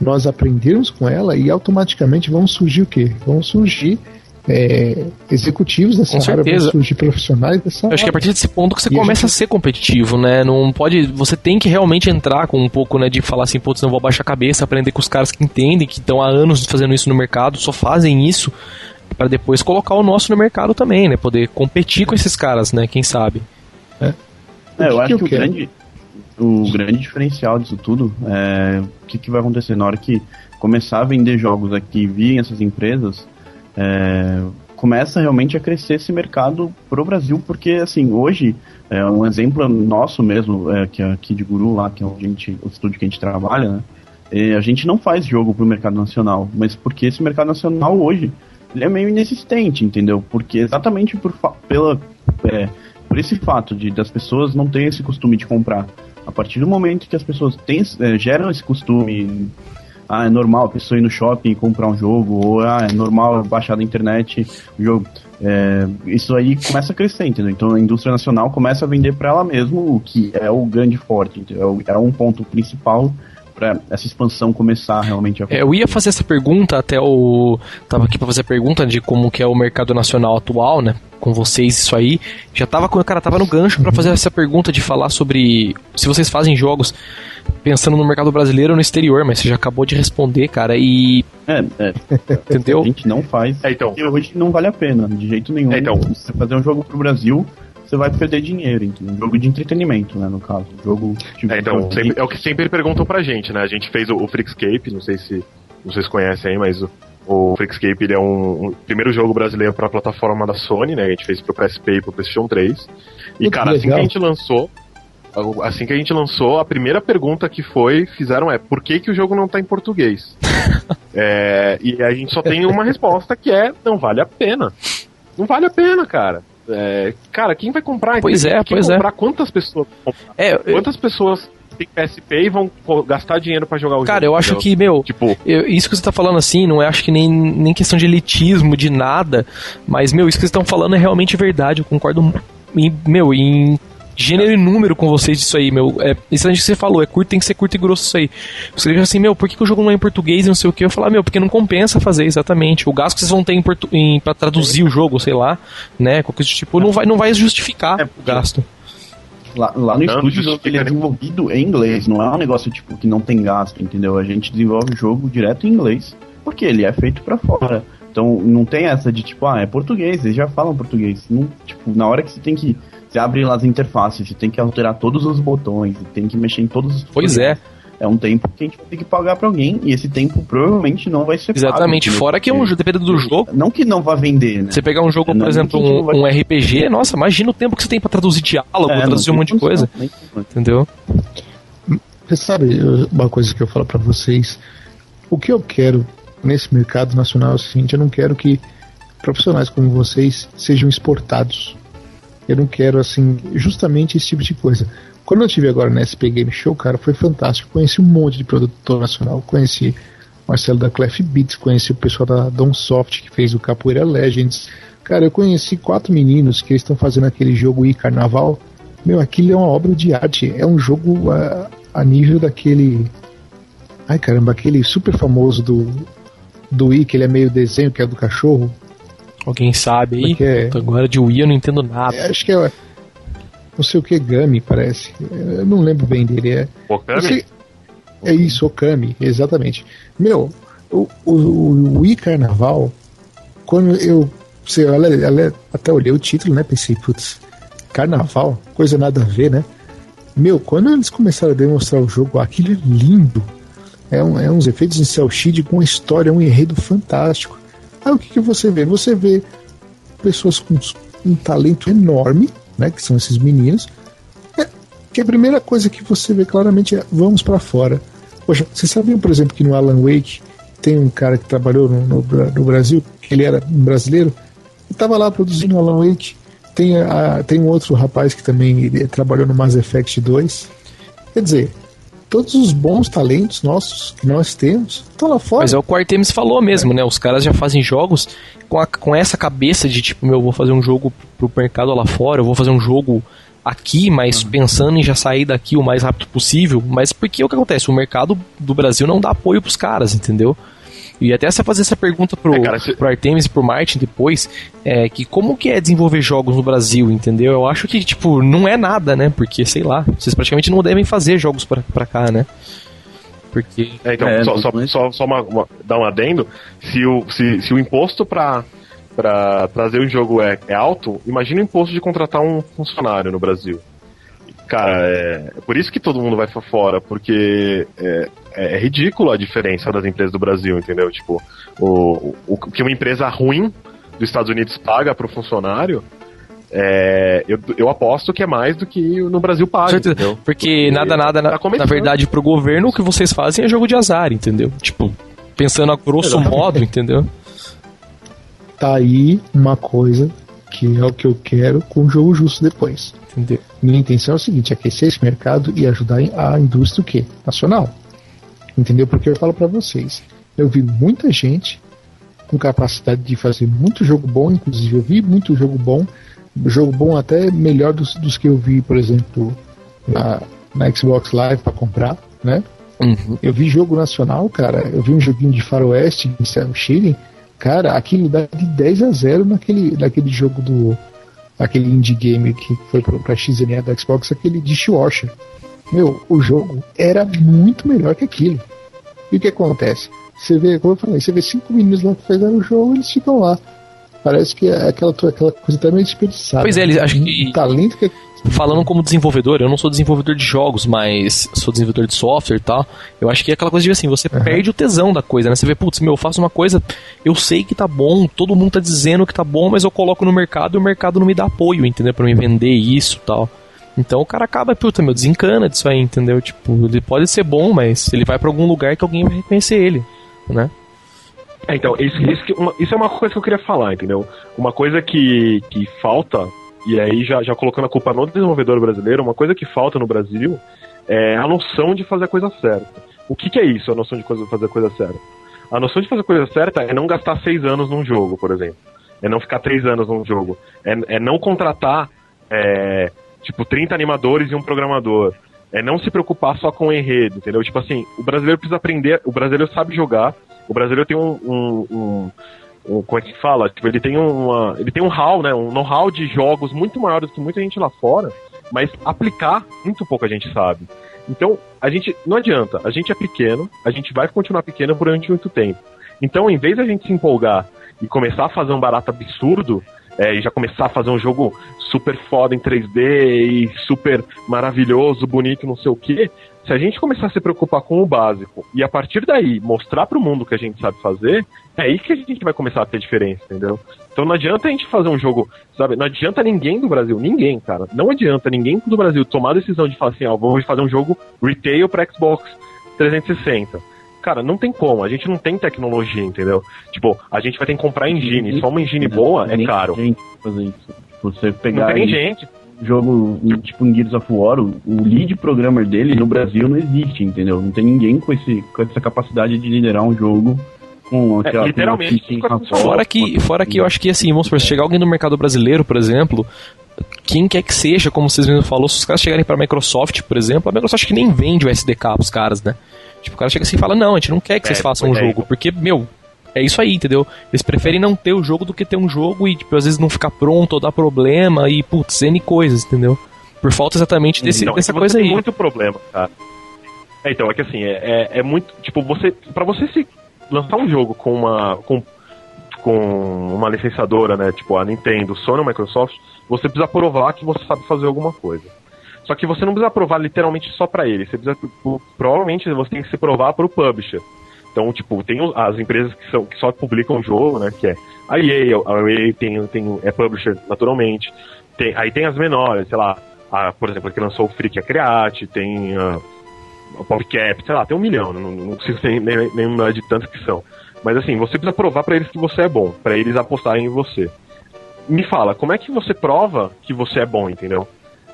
nós aprendermos com ela e automaticamente vão surgir o quê? Vão surgir é, executivos dessa Com área, certeza. surgir profissionais dessa Eu acho que a partir desse ponto que você e começa a, gente... a, ser competitivo, né? Não pode. Você tem que realmente entrar com um pouco, né, de falar assim, putz, não vou baixar a cabeça, aprender com os caras que entendem, que estão há anos fazendo isso no mercado, só fazem isso para depois colocar o nosso no mercado também, né? Poder competir com esses caras, né? Quem sabe. É, é eu acho que, que o grande, o grande diferencial disso tudo é o que, que vai acontecer na hora que começar a vender jogos aqui via essas empresas é, começa realmente a crescer esse mercado pro Brasil, porque assim, hoje, é um exemplo nosso mesmo, é, que é aqui de Guru, lá, que é gente, o estúdio que a gente trabalha, né? É, a gente não faz jogo pro mercado nacional, mas porque esse mercado nacional hoje ele é meio inexistente, entendeu? Porque exatamente por, pela, é, por esse fato de das pessoas não terem esse costume de comprar. A partir do momento que as pessoas têm, é, geram esse costume ah, é normal a pessoa ir no shopping e comprar um jogo, ou ah, é normal baixar da internet o jogo. É, isso aí começa a crescer, entendeu? Então a indústria nacional começa a vender para ela mesmo, o que é o grande forte, entendeu? É um ponto principal para essa expansão começar realmente a é, Eu ia fazer essa pergunta até o tava aqui para fazer a pergunta de como que é o mercado nacional atual, né? Com vocês isso aí. Já tava quando cara tava no gancho para fazer essa pergunta de falar sobre se vocês fazem jogos pensando no mercado brasileiro ou no exterior, mas você já acabou de responder, cara, e é, é. Entendeu? A gente não faz. É, então. E hoje não vale a pena, de jeito nenhum. É, então. Você fazer um jogo pro Brasil, você vai perder dinheiro, entendeu? Um jogo de entretenimento, né, no caso. Um jogo de... É, então, sempre, é o que sempre perguntam pra gente, né? A gente fez o, o Freakscape, não sei se vocês conhecem aí, mas o, o Freakscape ele é um, um primeiro jogo brasileiro para a plataforma da Sony, né? A gente fez pro PSP e pro PlayStation 3. E, Muito cara, legal. assim que a gente lançou, assim que a gente lançou, a primeira pergunta que foi, fizeram é, por que, que o jogo não tá em português? é, e a gente só tem uma resposta que é, não vale a pena. Não vale a pena, cara. É, cara, quem vai comprar? Pois é, quem pois é. comprar, é. Quantas pessoas é, Quantas eu... pessoas têm PSP e vão gastar dinheiro para jogar o Cara, jogo? Cara, eu acho que, meu, tipo, eu, isso que você tá falando assim, não é acho que nem, nem questão de elitismo, de nada, mas, meu, isso que vocês estão falando é realmente verdade, eu concordo em, meu, em gênero e número com vocês disso aí, meu. É, isso que você falou, é curto, tem que ser curto e grosso isso aí. Você diz assim, meu, por que, que o jogo não é em português e não sei o que? Eu falar, ah, meu, porque não compensa fazer exatamente. O gasto que vocês vão ter em, portu em pra traduzir o jogo, sei lá, né? Qualquer tipo, não vai, não vai justificar é, o gasto. Lá, lá no Tanto estúdio ele é desenvolvido em inglês, não é um negócio tipo que não tem gasto, entendeu? A gente desenvolve o jogo direto em inglês, porque ele é feito para fora. Então não tem essa de tipo, ah, é português, eles já falam português. Não, tipo, na hora que você tem que. Você abre lá as interfaces, você tem que alterar todos os botões, tem que mexer em todos os. Pois é é um tempo que a gente vai ter que pagar pra alguém e esse tempo provavelmente não vai ser Exatamente, pago, fora que é um jogo, dependendo do jogo. Não que não vá vender, né? Você pegar um jogo, por exemplo, um, vai... um, RPG, nossa, imagina o tempo que você tem pra traduzir diálogo, é, traduzir um monte de coisa. Entendeu? Você sabe uma coisa que eu falo para vocês? O que eu quero nesse mercado nacional é o seguinte: eu não quero que profissionais como vocês sejam exportados. Eu não quero, assim, justamente esse tipo de coisa. Quando eu tive agora na SP Game Show, cara, foi fantástico. Conheci um monte de produtor nacional. Conheci Marcelo da Clef Beats, conheci o pessoal da Donsoft que fez o Capoeira Legends. Cara, eu conheci quatro meninos que estão fazendo aquele jogo e Carnaval. Meu, aquilo é uma obra de arte. É um jogo a, a nível daquele. Ai caramba, aquele super famoso do, do Wii, que ele é meio desenho, que é do cachorro. Alguém sabe aí? É? Agora de Wii eu não entendo nada. É, acho que é não sei o que Gami, parece. Eu não lembro bem dele. É, Okami? Sei, é isso, Okami, exatamente. Meu, o, o, o Wii Carnaval, quando eu. Você, ela, ela, até olhei o título, né? Pensei, putz, Carnaval, coisa nada a ver, né? Meu, quando eles começaram a demonstrar o jogo, aquilo é lindo. É, um, é uns efeitos em cel shade com uma história, um enredo fantástico. Aí o que, que você vê? Você vê pessoas com um talento enorme né, que são esses meninos, é, que a primeira coisa que você vê claramente é vamos para fora. Poxa, vocês sabiam, por exemplo, que no Alan Wake tem um cara que trabalhou no, no, no Brasil, que ele era brasileiro, e estava lá produzindo Alan Wake. Tem, a, tem um outro rapaz que também ele, trabalhou no Mass Effect 2. Quer dizer, todos os bons talentos nossos que nós temos estão lá fora. Mas é o que o Artemis falou mesmo, é. né? Os caras já fazem jogos com, a, com essa cabeça de tipo, meu, vou fazer um jogo pro mercado lá fora, eu vou fazer um jogo aqui, mas uhum. pensando em já sair daqui o mais rápido possível. Mas porque o que acontece? O mercado do Brasil não dá apoio pros caras, entendeu? E até você fazer essa pergunta pro, é, cara, se... pro Artemis e pro Martin depois, é que como que é desenvolver jogos no Brasil, entendeu? Eu acho que, tipo, não é nada, né? Porque, sei lá, vocês praticamente não devem fazer jogos pra, pra cá, né? Porque. É, então, é, só, só, só, só uma, uma, dar um adendo, se o, se, se o imposto pra, pra trazer um jogo é, é alto, imagina o imposto de contratar um funcionário no Brasil. Cara, é, é por isso que todo mundo vai pra fora, porque é, é, é ridículo a diferença das empresas do Brasil, entendeu? Tipo, o, o, o que uma empresa ruim dos Estados Unidos paga pro funcionário, é, eu, eu aposto que é mais do que no Brasil paga. Entendeu? Porque nada, nada, na, tá na verdade, pro governo o que vocês fazem é jogo de azar, entendeu? Tipo, pensando a grosso Exatamente. modo, entendeu? Tá aí uma coisa que é o que eu quero com o jogo justo depois. Entendeu? Minha intenção é o seguinte: aquecer esse mercado e ajudar a indústria o quê? Nacional. Entendeu? Porque eu falo para vocês, eu vi muita gente com capacidade de fazer muito jogo bom, inclusive eu vi muito jogo bom, jogo bom até melhor dos, dos que eu vi, por exemplo, na, na Xbox Live para comprar, né? Uhum. Eu vi jogo nacional, cara, eu vi um joguinho de faroeste em Cell Shading, cara, aquilo dá de 10 a 0 naquele, naquele jogo do aquele indie game que foi pra XNE da Xbox, aquele Dishwasher. Meu, o jogo era muito melhor que aquilo. E o que acontece? Você vê, como eu falei, você vê cinco meninos lá que fizeram o jogo, eles ficam lá. Parece que é aquela, aquela coisa também desperdiçada. Pois é, eles acho que. talento que falando como desenvolvedor, eu não sou desenvolvedor de jogos, mas sou desenvolvedor de software e tal. Eu acho que é aquela coisa de assim, você uhum. perde o tesão da coisa, né? Você vê, putz, meu, eu faço uma coisa, eu sei que tá bom, todo mundo tá dizendo que tá bom, mas eu coloco no mercado e o mercado não me dá apoio, entendeu? Pra me vender isso e tal. Então o cara acaba, puta, meu, desencana disso aí, entendeu? Tipo, ele pode ser bom, mas ele vai para algum lugar que alguém vai reconhecer ele, né? É, então, isso, isso, uma, isso, é uma coisa que eu queria falar, entendeu? Uma coisa que, que falta, e aí já, já colocando a culpa no desenvolvedor brasileiro, uma coisa que falta no Brasil é a noção de fazer a coisa certa. O que, que é isso, a noção de fazer a coisa certa? A noção de fazer a coisa certa é não gastar seis anos num jogo, por exemplo. É não ficar três anos num jogo. É, é não contratar é, tipo, 30 animadores e um programador. É não se preocupar só com o enredo, entendeu? Tipo assim, o brasileiro precisa aprender, o brasileiro sabe jogar, o brasileiro tem um, um, um, como é que fala? Tipo, ele tem uma, ele tem um how, né? Um know-how de jogos muito maior do que muita gente lá fora. mas aplicar, muito pouca gente sabe. Então, a gente não adianta, a gente é pequeno, a gente vai continuar pequeno durante muito tempo. Então, em vez de a gente se empolgar e começar a fazer um barato absurdo, é, e já começar a fazer um jogo super foda em 3D e super maravilhoso, bonito, não sei o que, se a gente começar a se preocupar com o básico e a partir daí mostrar para o mundo que a gente sabe fazer, é aí que a gente vai começar a ter diferença, entendeu? Então não adianta a gente fazer um jogo, sabe? Não adianta ninguém do Brasil, ninguém, cara. Não adianta ninguém do Brasil tomar a decisão de falar assim, ó, vamos fazer um jogo retail para Xbox 360 cara, não tem como. A gente não tem tecnologia, entendeu? Tipo, a gente vai ter que comprar engine. Só uma engine boa é caro. Gente fazer isso. Você pegar. Não tem gente jogo tipo em Gears of War, o, lead programmer dele no Brasil não existe, entendeu? Não tem ninguém com, esse, com essa capacidade de liderar um jogo com aquela é, literalmente, com fora que fora que eu acho que assim, vamos supor, se chegar alguém no mercado brasileiro, por exemplo, quem quer que seja, como vocês mesmos falou, se os caras chegarem para a Microsoft, por exemplo, a Microsoft que nem vende o SDK pros caras, né? Tipo, o cara chega assim e fala: "Não, a gente não quer que é, vocês façam um é, jogo, porque meu, é isso aí, entendeu? Eles preferem não ter o jogo do que ter um jogo e, tipo, às vezes não ficar pronto ou dar problema e, putz, N coisas, entendeu? Por falta exatamente desse, então, dessa coisa aí. Tem muito problema, cara. É, então, é que assim, é, é, é, muito. Tipo, você. para você se lançar um jogo com uma. Com, com uma licenciadora, né? Tipo a Nintendo, Sony ou Microsoft, você precisa provar que você sabe fazer alguma coisa. Só que você não precisa provar literalmente só para ele. Você precisa. Provavelmente você tem que se provar para o publisher. Então, tipo, tem as empresas que, são, que só publicam o jogo, né? Que é a EA, a EA tem, tem, é publisher, naturalmente. Tem, aí tem as menores, sei lá, a, por exemplo, a que lançou o Freak, a Create, tem a, a PopCap, sei lá, tem um milhão, não, não preciso nem, nem, nem de tantas que são. Mas assim, você precisa provar para eles que você é bom, para eles apostarem em você. Me fala, como é que você prova que você é bom, entendeu?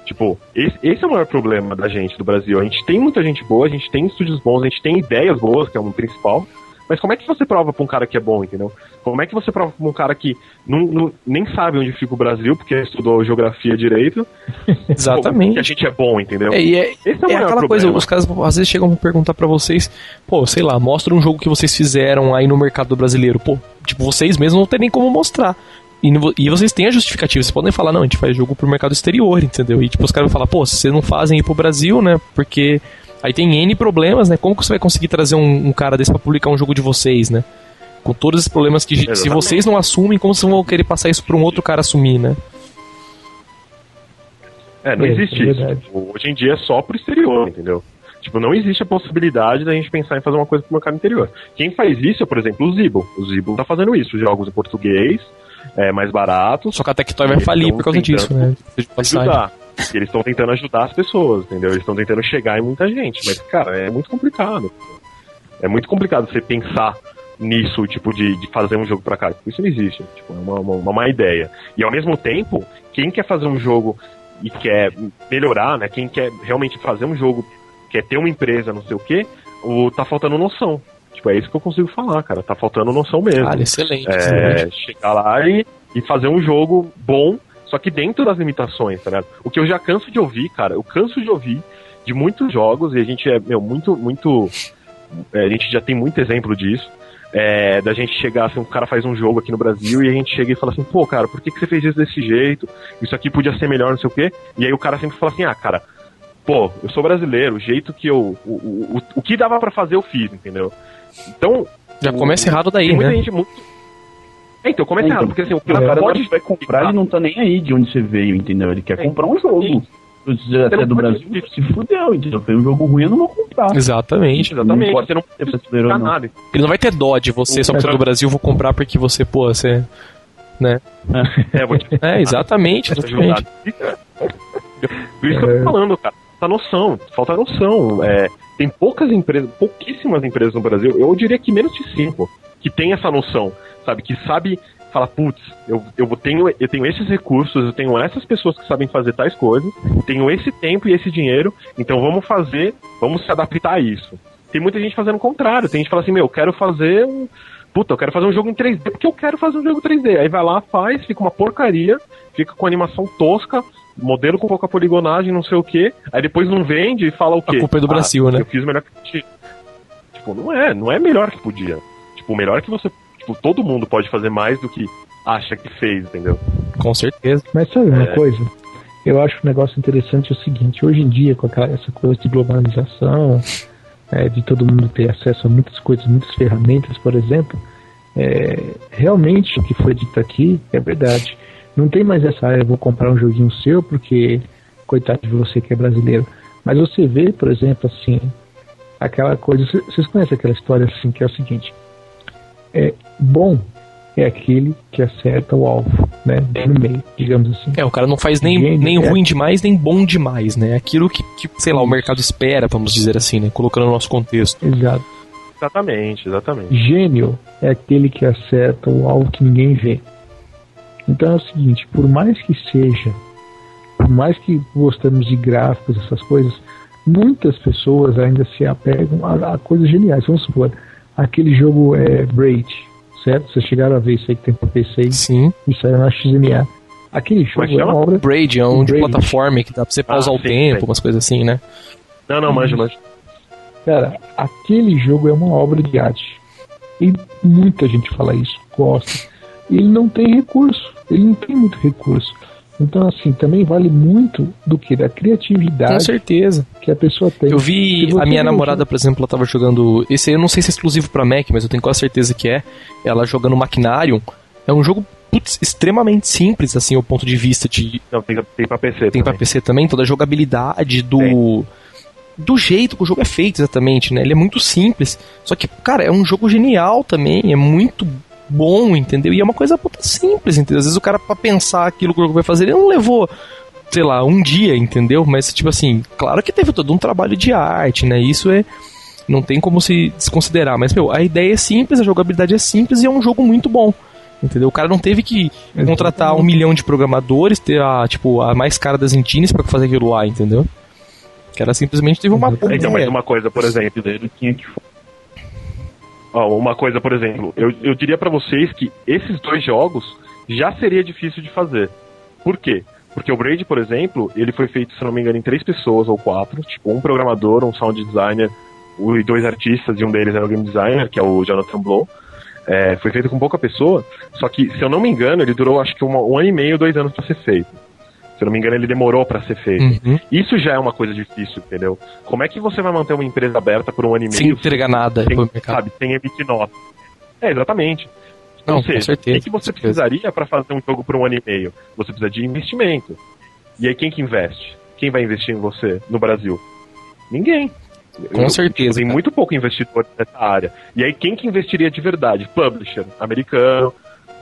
Tipo, esse, esse, é o maior problema da gente do Brasil. A gente tem muita gente boa, a gente tem estúdios bons, a gente tem ideias boas, que é o principal. Mas como é que você prova pra um cara que é bom, entendeu? Como é que você prova pra um cara que não, não nem sabe onde fica o Brasil, porque estudou geografia direito? Exatamente. Que a gente é bom, entendeu? É, e é, Esse é, é aquela problema. coisa, os caras às vezes chegam a perguntar para vocês, pô, sei lá, mostra um jogo que vocês fizeram aí no mercado brasileiro. Pô, tipo, vocês mesmos não tem nem como mostrar. E, e, vocês têm a justificativa, vocês podem falar, não, a gente faz jogo pro mercado exterior, entendeu? E tipo, os caras vão falar, pô, vocês não fazem ir pro Brasil, né? Porque aí tem N problemas, né? Como que você vai conseguir trazer um, um cara desse pra publicar um jogo de vocês, né? Com todos esses problemas que Exatamente. se vocês não assumem, como vocês vão querer passar isso pra um outro cara assumir, né? É, não é, existe é isso. Tipo, hoje em dia é só pro exterior, entendeu? Tipo, não existe a possibilidade da gente pensar em fazer uma coisa pro mercado interior. Quem faz isso é, por exemplo, o Zibo. O Zibo tá fazendo isso, jogos em português, é, mais baratos. Só que a Tectoy vai falir por causa disso, né? Ajudar. Eles estão tentando ajudar as pessoas, entendeu? Eles estão tentando chegar em muita gente. Mas, cara, é muito complicado. É muito complicado você pensar nisso, tipo, de, de fazer um jogo pra cá. Isso não existe. Tipo, é uma, uma, uma má ideia. E ao mesmo tempo, quem quer fazer um jogo e quer melhorar, né? Quem quer realmente fazer um jogo, quer ter uma empresa, não sei o quê, o, tá faltando noção. Tipo, é isso que eu consigo falar, cara. Tá faltando noção mesmo. Ah, excelente. É, excelente. Chegar lá e, e fazer um jogo bom, só que dentro das limitações, tá ligado? O que eu já canso de ouvir, cara, eu canso de ouvir de muitos jogos, e a gente é, meu, muito, muito. É, a gente já tem muito exemplo disso. É, da gente chegar assim, um cara faz um jogo aqui no Brasil e a gente chega e fala assim, pô, cara, por que, que você fez isso desse jeito? Isso aqui podia ser melhor, não sei o quê. E aí o cara sempre fala assim, ah, cara, pô, eu sou brasileiro, o jeito que eu. O, o, o, o que dava para fazer eu fiz, entendeu? Então. Já começa errado daí, né? Gente muito... É, então começa é, então, errado, porque assim, o cara pode... vai comprar, ele não tá nem aí de onde você veio, entendeu? Ele quer é, comprar um jogo. Sim. Se você é do Brasil, se fudeu, entendeu? Foi um jogo ruim, eu não vou comprar. Exatamente. Exatamente. Não você não precisa não. nada. Ele não vai ter dó de você, só porque é do Brasil, vou comprar porque você, pô, você. Né? É, vou te... é exatamente. exatamente. Por isso que eu tô falando, cara. Falta noção, falta noção. É, tem poucas empresas, pouquíssimas empresas no Brasil, eu diria que menos de cinco, que tem essa noção, sabe? Que sabe fala, putz, eu, eu, tenho, eu tenho esses recursos, eu tenho essas pessoas que sabem fazer tais coisas, tenho esse tempo e esse dinheiro, então vamos fazer, vamos se adaptar a isso. Tem muita gente fazendo o contrário, tem gente fala assim, meu, eu quero fazer um. Puta, eu quero fazer um jogo em 3D porque eu quero fazer um jogo 3D. Aí vai lá, faz, fica uma porcaria, fica com animação tosca, modelo com pouca poligonagem, não sei o que, aí depois não vende e fala o quê? A culpa é do ah, Brasil, né? Eu fiz melhor que podia. Tipo, não é, não é melhor que podia. Tipo, o melhor que você. Tipo, todo mundo pode fazer mais do que acha que fez, entendeu? Com certeza. Mas sabe uma é... coisa? eu acho um negócio interessante o seguinte, hoje em dia, com aquela, essa coisa de globalização, é, de todo mundo ter acesso a muitas coisas, muitas ferramentas, por exemplo, é, realmente o que foi dito aqui é verdade. Não tem mais essa, ah, eu vou comprar um joguinho seu porque, coitado de você que é brasileiro. Mas você vê, por exemplo, assim, aquela coisa. Vocês conhecem aquela história assim, que é o seguinte: é bom é aquele que acerta o alvo, né? Bem no meio, digamos assim. É, o cara não faz nem, nem é. ruim demais, nem bom demais, né? Aquilo que, que, sei lá, o mercado espera, vamos dizer assim, né? Colocando no nosso contexto. Exato. Exatamente, exatamente. Gênio é aquele que acerta o alvo que ninguém vê. Então é o seguinte, por mais que seja, por mais que gostemos de gráficos, essas coisas, muitas pessoas ainda se apegam a, a coisas geniais. Vamos supor, aquele jogo é Braid, certo? Vocês chegaram a ver isso aí que tem pra PC Sim. e saiu na XNA. Aquele jogo é uma obra. Braid é um Braid. de plataforma que dá pra você pausar ah, o sim, tempo, sim. umas coisas assim, né? Não, não, manja, manja. Cara, aquele jogo é uma obra de arte. E muita gente fala isso, gosta. Ele não tem recurso. Ele não tem muito recurso. Então, assim, também vale muito do que? Da criatividade. Com certeza. Que a pessoa tem. Eu vi a minha namorada, por exemplo, ela tava jogando. Esse aí eu não sei se é exclusivo pra Mac, mas eu tenho quase certeza que é. Ela jogando Maquinarium. É um jogo putz, extremamente simples, assim, ao ponto de vista de. Não, tem, tem pra PC Tem também. pra PC também, toda a jogabilidade do. Tem. Do jeito que o jogo é feito, exatamente, né? Ele é muito simples. Só que, cara, é um jogo genial também. É muito bom, entendeu? E é uma coisa puta simples, entendeu? Às vezes o cara, pra pensar aquilo que o jogo vai fazer, ele não levou, sei lá, um dia, entendeu? Mas, tipo assim, claro que teve todo um trabalho de arte, né? Isso é. Não tem como se desconsiderar. Mas, meu, a ideia é simples, a jogabilidade é simples e é um jogo muito bom. Entendeu? O cara não teve que contratar um milhão de programadores, ter a, tipo, a mais cara das engines para fazer aquilo lá, entendeu? Que era simplesmente teve uma Então, mas uma coisa, por exemplo, ele tinha que uma coisa, por exemplo, eu, eu diria para vocês que esses dois jogos já seria difícil de fazer. Por quê? Porque o Braid, por exemplo, ele foi feito, se não me engano, em três pessoas ou quatro, tipo um programador, um sound designer e dois artistas, e um deles era o game designer, que é o Jonathan Blow. É, foi feito com pouca pessoa, só que, se eu não me engano, ele durou acho que uma, um ano e meio, dois anos para ser feito. Se eu não me engano, ele demorou para ser feito. Uhum. Isso já é uma coisa difícil, entendeu? Como é que você vai manter uma empresa aberta por um ano e meio? Sem entregar nada sem, sabe, sem emitir nota. É, exatamente. Não, Ou seja, o que, você precisaria para fazer um jogo por um ano e meio? Você precisa de investimento. E aí quem que investe? Quem vai investir em você no Brasil? Ninguém. Com eu, certeza. Tem cara. muito pouco investidor nessa área. E aí quem que investiria de verdade? Publisher, americano,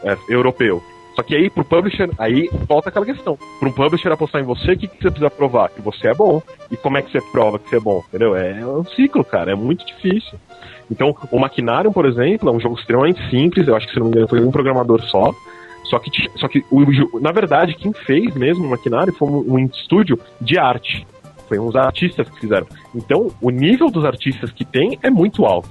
é, europeu. Só que aí, pro publisher, aí volta aquela questão. Para um publisher apostar em você, o que, que você precisa provar? Que você é bom. E como é que você prova que você é bom? Entendeu? É um ciclo, cara. É muito difícil. Então, o Maquinarium, por exemplo, é um jogo extremamente simples. Eu acho que, se não me engano, foi um programador só. Só que, só que o, na verdade, quem fez mesmo o Maquinário foi um, um estúdio de arte. Foi uns artistas que fizeram. Então, o nível dos artistas que tem é muito alto.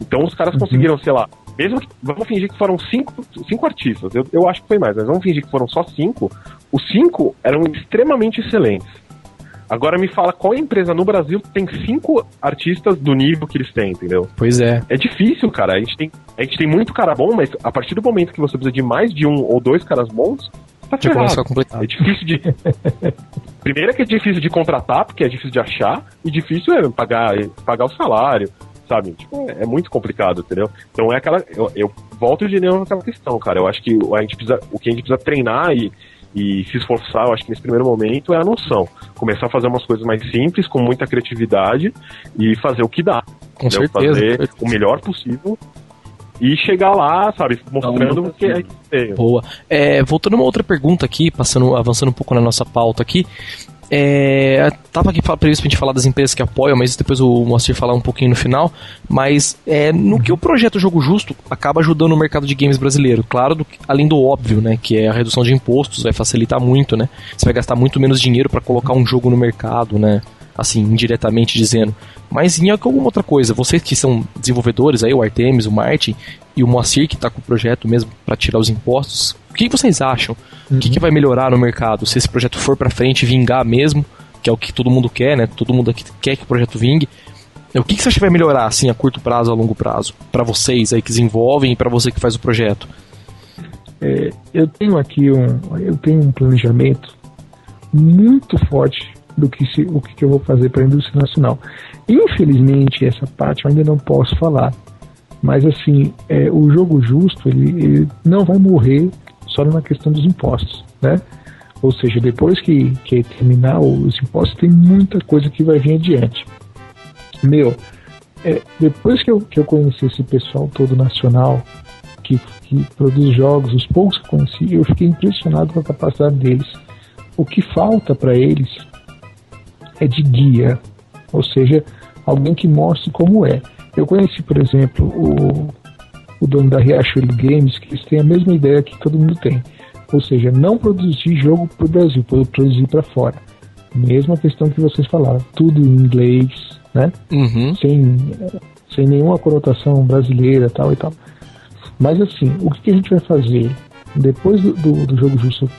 Então, os caras uhum. conseguiram, sei lá, mesmo que, vamos fingir que foram cinco, cinco artistas, eu, eu acho que foi mais, mas vamos fingir que foram só cinco, os cinco eram extremamente excelentes. Agora me fala qual empresa no Brasil tem cinco artistas do nível que eles têm, entendeu? Pois é. É difícil, cara. A gente tem, a gente tem muito cara bom, mas a partir do momento que você precisa de mais de um ou dois caras bons, tá ferrado. É difícil de. Primeiro é que é difícil de contratar, porque é difícil de achar, e difícil é pagar, pagar o salário, sabe? Tipo, é, é, muito complicado, entendeu? Então é aquela. Eu, eu volto de novo naquela questão, cara. Eu acho que a gente precisa, o que a gente precisa treinar e, e se esforçar, eu acho que nesse primeiro momento é a noção. Começar a fazer umas coisas mais simples, com muita criatividade e fazer o que dá. Com entendeu? certeza. Fazer o melhor possível e chegar lá, sabe, mostrando o que é que tem. Boa. É, voltando a uma outra pergunta aqui, passando, avançando um pouco na nossa pauta aqui, é, tava aqui previsto pra gente falar das empresas que apoiam, mas depois o Moacir falar um pouquinho no final. Mas é, no que o projeto Jogo Justo acaba ajudando o mercado de games brasileiro? Claro, do, além do óbvio, né? Que é a redução de impostos, vai facilitar muito, né? Você vai gastar muito menos dinheiro para colocar um jogo no mercado, né? Assim, indiretamente dizendo. Mas em alguma outra coisa, vocês que são desenvolvedores aí, o Artemis, o Martin e o Moacir que está com o projeto mesmo para tirar os impostos, o que vocês acham? Uhum. O que, que vai melhorar no mercado? Se esse projeto for para frente vingar mesmo, que é o que todo mundo quer, né? Todo mundo aqui quer que o projeto vingue. O que, que você acha que vai melhorar assim a curto prazo, a longo prazo, para vocês aí que desenvolvem e para você que faz o projeto? É, eu tenho aqui um, eu tenho um planejamento muito forte do que se, o que eu vou fazer para a indústria nacional. Infelizmente, essa parte eu ainda não posso falar. Mas assim, é, o jogo justo ele, ele, não vai morrer só na questão dos impostos, né? Ou seja, depois que, que terminar os impostos, tem muita coisa que vai vir adiante. Meu, é, depois que eu, que eu conheci esse pessoal todo nacional que, que produz jogos, os poucos que conheci, eu fiquei impressionado com a capacidade deles. O que falta para eles é de guia, ou seja, alguém que mostre como é. Eu conheci, por exemplo, o, o dono da Riachuelo Games, que eles têm a mesma ideia que todo mundo tem. Ou seja, não produzir jogo para o Brasil, produzir para fora. Mesma questão que vocês falaram, tudo em inglês, né? Uhum. Sem, sem nenhuma conotação brasileira tal e tal. Mas assim, o que a gente vai fazer? Depois do, do, do jogo justo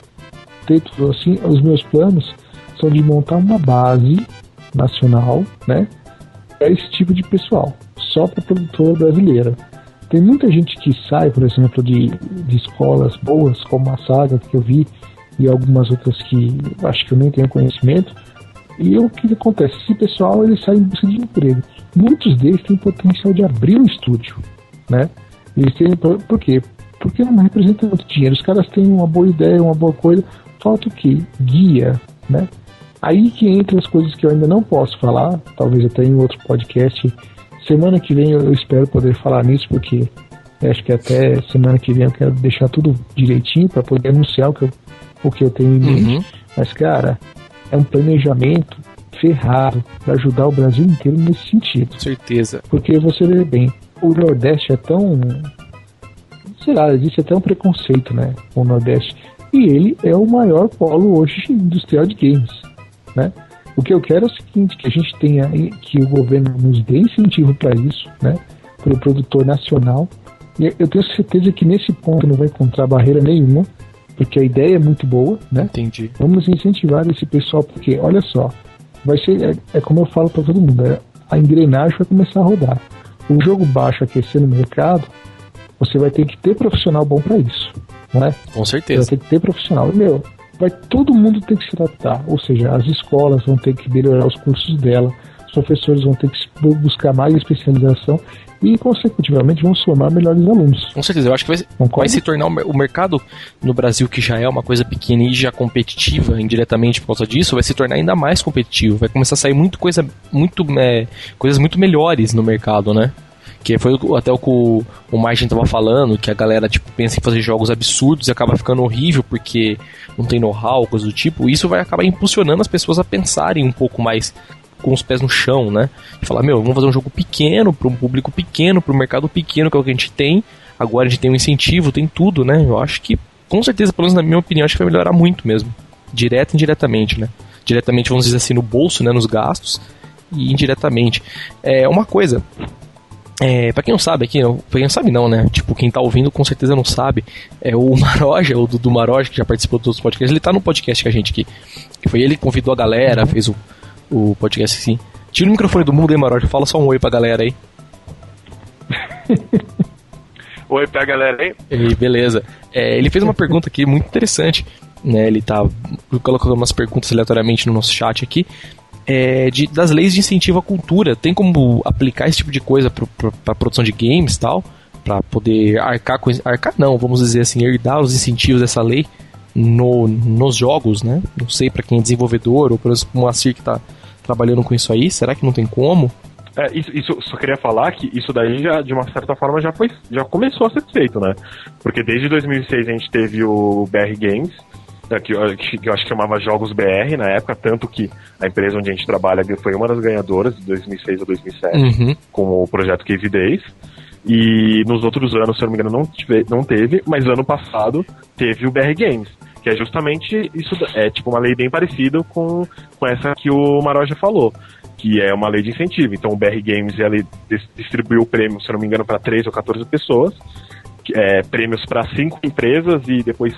ter tudo assim, os meus planos são de montar uma base nacional, né? Para esse tipo de pessoal, só para produtora brasileira. Tem muita gente que sai, por exemplo, de, de escolas boas, como a Saga que eu vi, e algumas outras que acho que eu nem tenho conhecimento. E o que acontece? Esse pessoal ele sai em busca de emprego. Muitos deles têm potencial de abrir um estúdio, né? Eles têm, por quê? Porque não representa muito dinheiro. Os caras têm uma boa ideia, uma boa coisa. Falta o quê? Guia, né? Aí que entra as coisas que eu ainda não posso falar, talvez até em outro podcast. Semana que vem eu espero poder falar nisso, porque acho que até semana que vem eu quero deixar tudo direitinho para poder anunciar o que eu, o que eu tenho em mente. Uhum. Mas, cara, é um planejamento ferrado para ajudar o Brasil inteiro nesse sentido. Com certeza. Porque você vê bem, o Nordeste é tão. Sei lá, existe até um preconceito, né? Com o Nordeste. E ele é o maior polo hoje industrial de games. Né? O que eu quero é o seguinte, que a gente tenha, que o governo nos dê incentivo para isso, né? para o produtor nacional. E eu tenho certeza que nesse ponto não vai encontrar barreira nenhuma, porque a ideia é muito boa, né? Entendi. Vamos incentivar esse pessoal, porque olha só, vai ser, é, é como eu falo para todo mundo, é, a engrenagem vai começar a rodar. O jogo baixo aquecer no mercado, você vai ter que ter profissional bom para isso, não é? Com certeza. Você vai ter que ter profissional. E, meu, vai todo mundo ter que se adaptar. Ou seja, as escolas vão ter que melhorar os cursos dela, os professores vão ter que buscar mais especialização e, consecutivamente, vão somar melhores alunos. Com certeza, eu acho que vai, vai se tornar o mercado no Brasil, que já é uma coisa pequena e já competitiva indiretamente por causa disso, vai se tornar ainda mais competitivo. Vai começar a sair muito coisa, muito, é, coisas muito melhores no mercado, né? Que foi até o que o, Margin tava falando, que a galera tipo, pensa em fazer jogos absurdos e acaba ficando horrível porque não tem know-how, coisa do tipo. Isso vai acabar impulsionando as pessoas a pensarem um pouco mais com os pés no chão, né? E falar, meu, vamos fazer um jogo pequeno, para um público pequeno, para um mercado pequeno, que é o que a gente tem. Agora a gente tem um incentivo, tem tudo, né? Eu acho que, com certeza, pelo menos na minha opinião, acho que vai melhorar muito mesmo. Direto e indiretamente, né? Diretamente, vamos dizer assim, no bolso, né? Nos gastos. E indiretamente. É uma coisa, é, pra quem não sabe aqui, pra quem não sabe não, né? Tipo, quem tá ouvindo com certeza não sabe. É o Maroja, o Dudu Maroja, que já participou dos outros podcasts, ele tá no podcast com a gente aqui. Que foi ele que convidou a galera, uhum. fez o, o podcast assim. Tira o microfone do mundo aí, Maroja. Fala só um oi pra galera aí. oi pra galera aí. E beleza. É, ele fez uma pergunta aqui muito interessante. Né, ele tá colocando umas perguntas aleatoriamente no nosso chat aqui é, de, das leis de incentivo à cultura. Tem como aplicar esse tipo de coisa para produção de games tal? Para poder arcar com. Arcar não, vamos dizer assim, herdar os incentivos dessa lei no, nos jogos, né? Não sei para quem é desenvolvedor, ou por exemplo, como a CIR que está trabalhando com isso aí, será que não tem como? É, isso, isso, só queria falar que isso daí já, de uma certa forma, já foi, já começou a ser feito, né? Porque desde 2006 a gente teve o BR Games, que eu, que eu acho que chamava Jogos BR na época, tanto que a empresa onde a gente trabalha foi uma das ganhadoras de 2006 a 2007 uhum. com o projeto Cave Days. E nos outros anos, se eu não me engano, não, tive, não teve, mas ano passado teve o BR Games, que é justamente isso, é tipo uma lei bem parecida com, com essa que o Maroja falou, que é uma lei de incentivo. Então o BR Games ele distribuiu prêmio, se eu não me engano, para 13 ou 14 pessoas, é, prêmios para cinco empresas e depois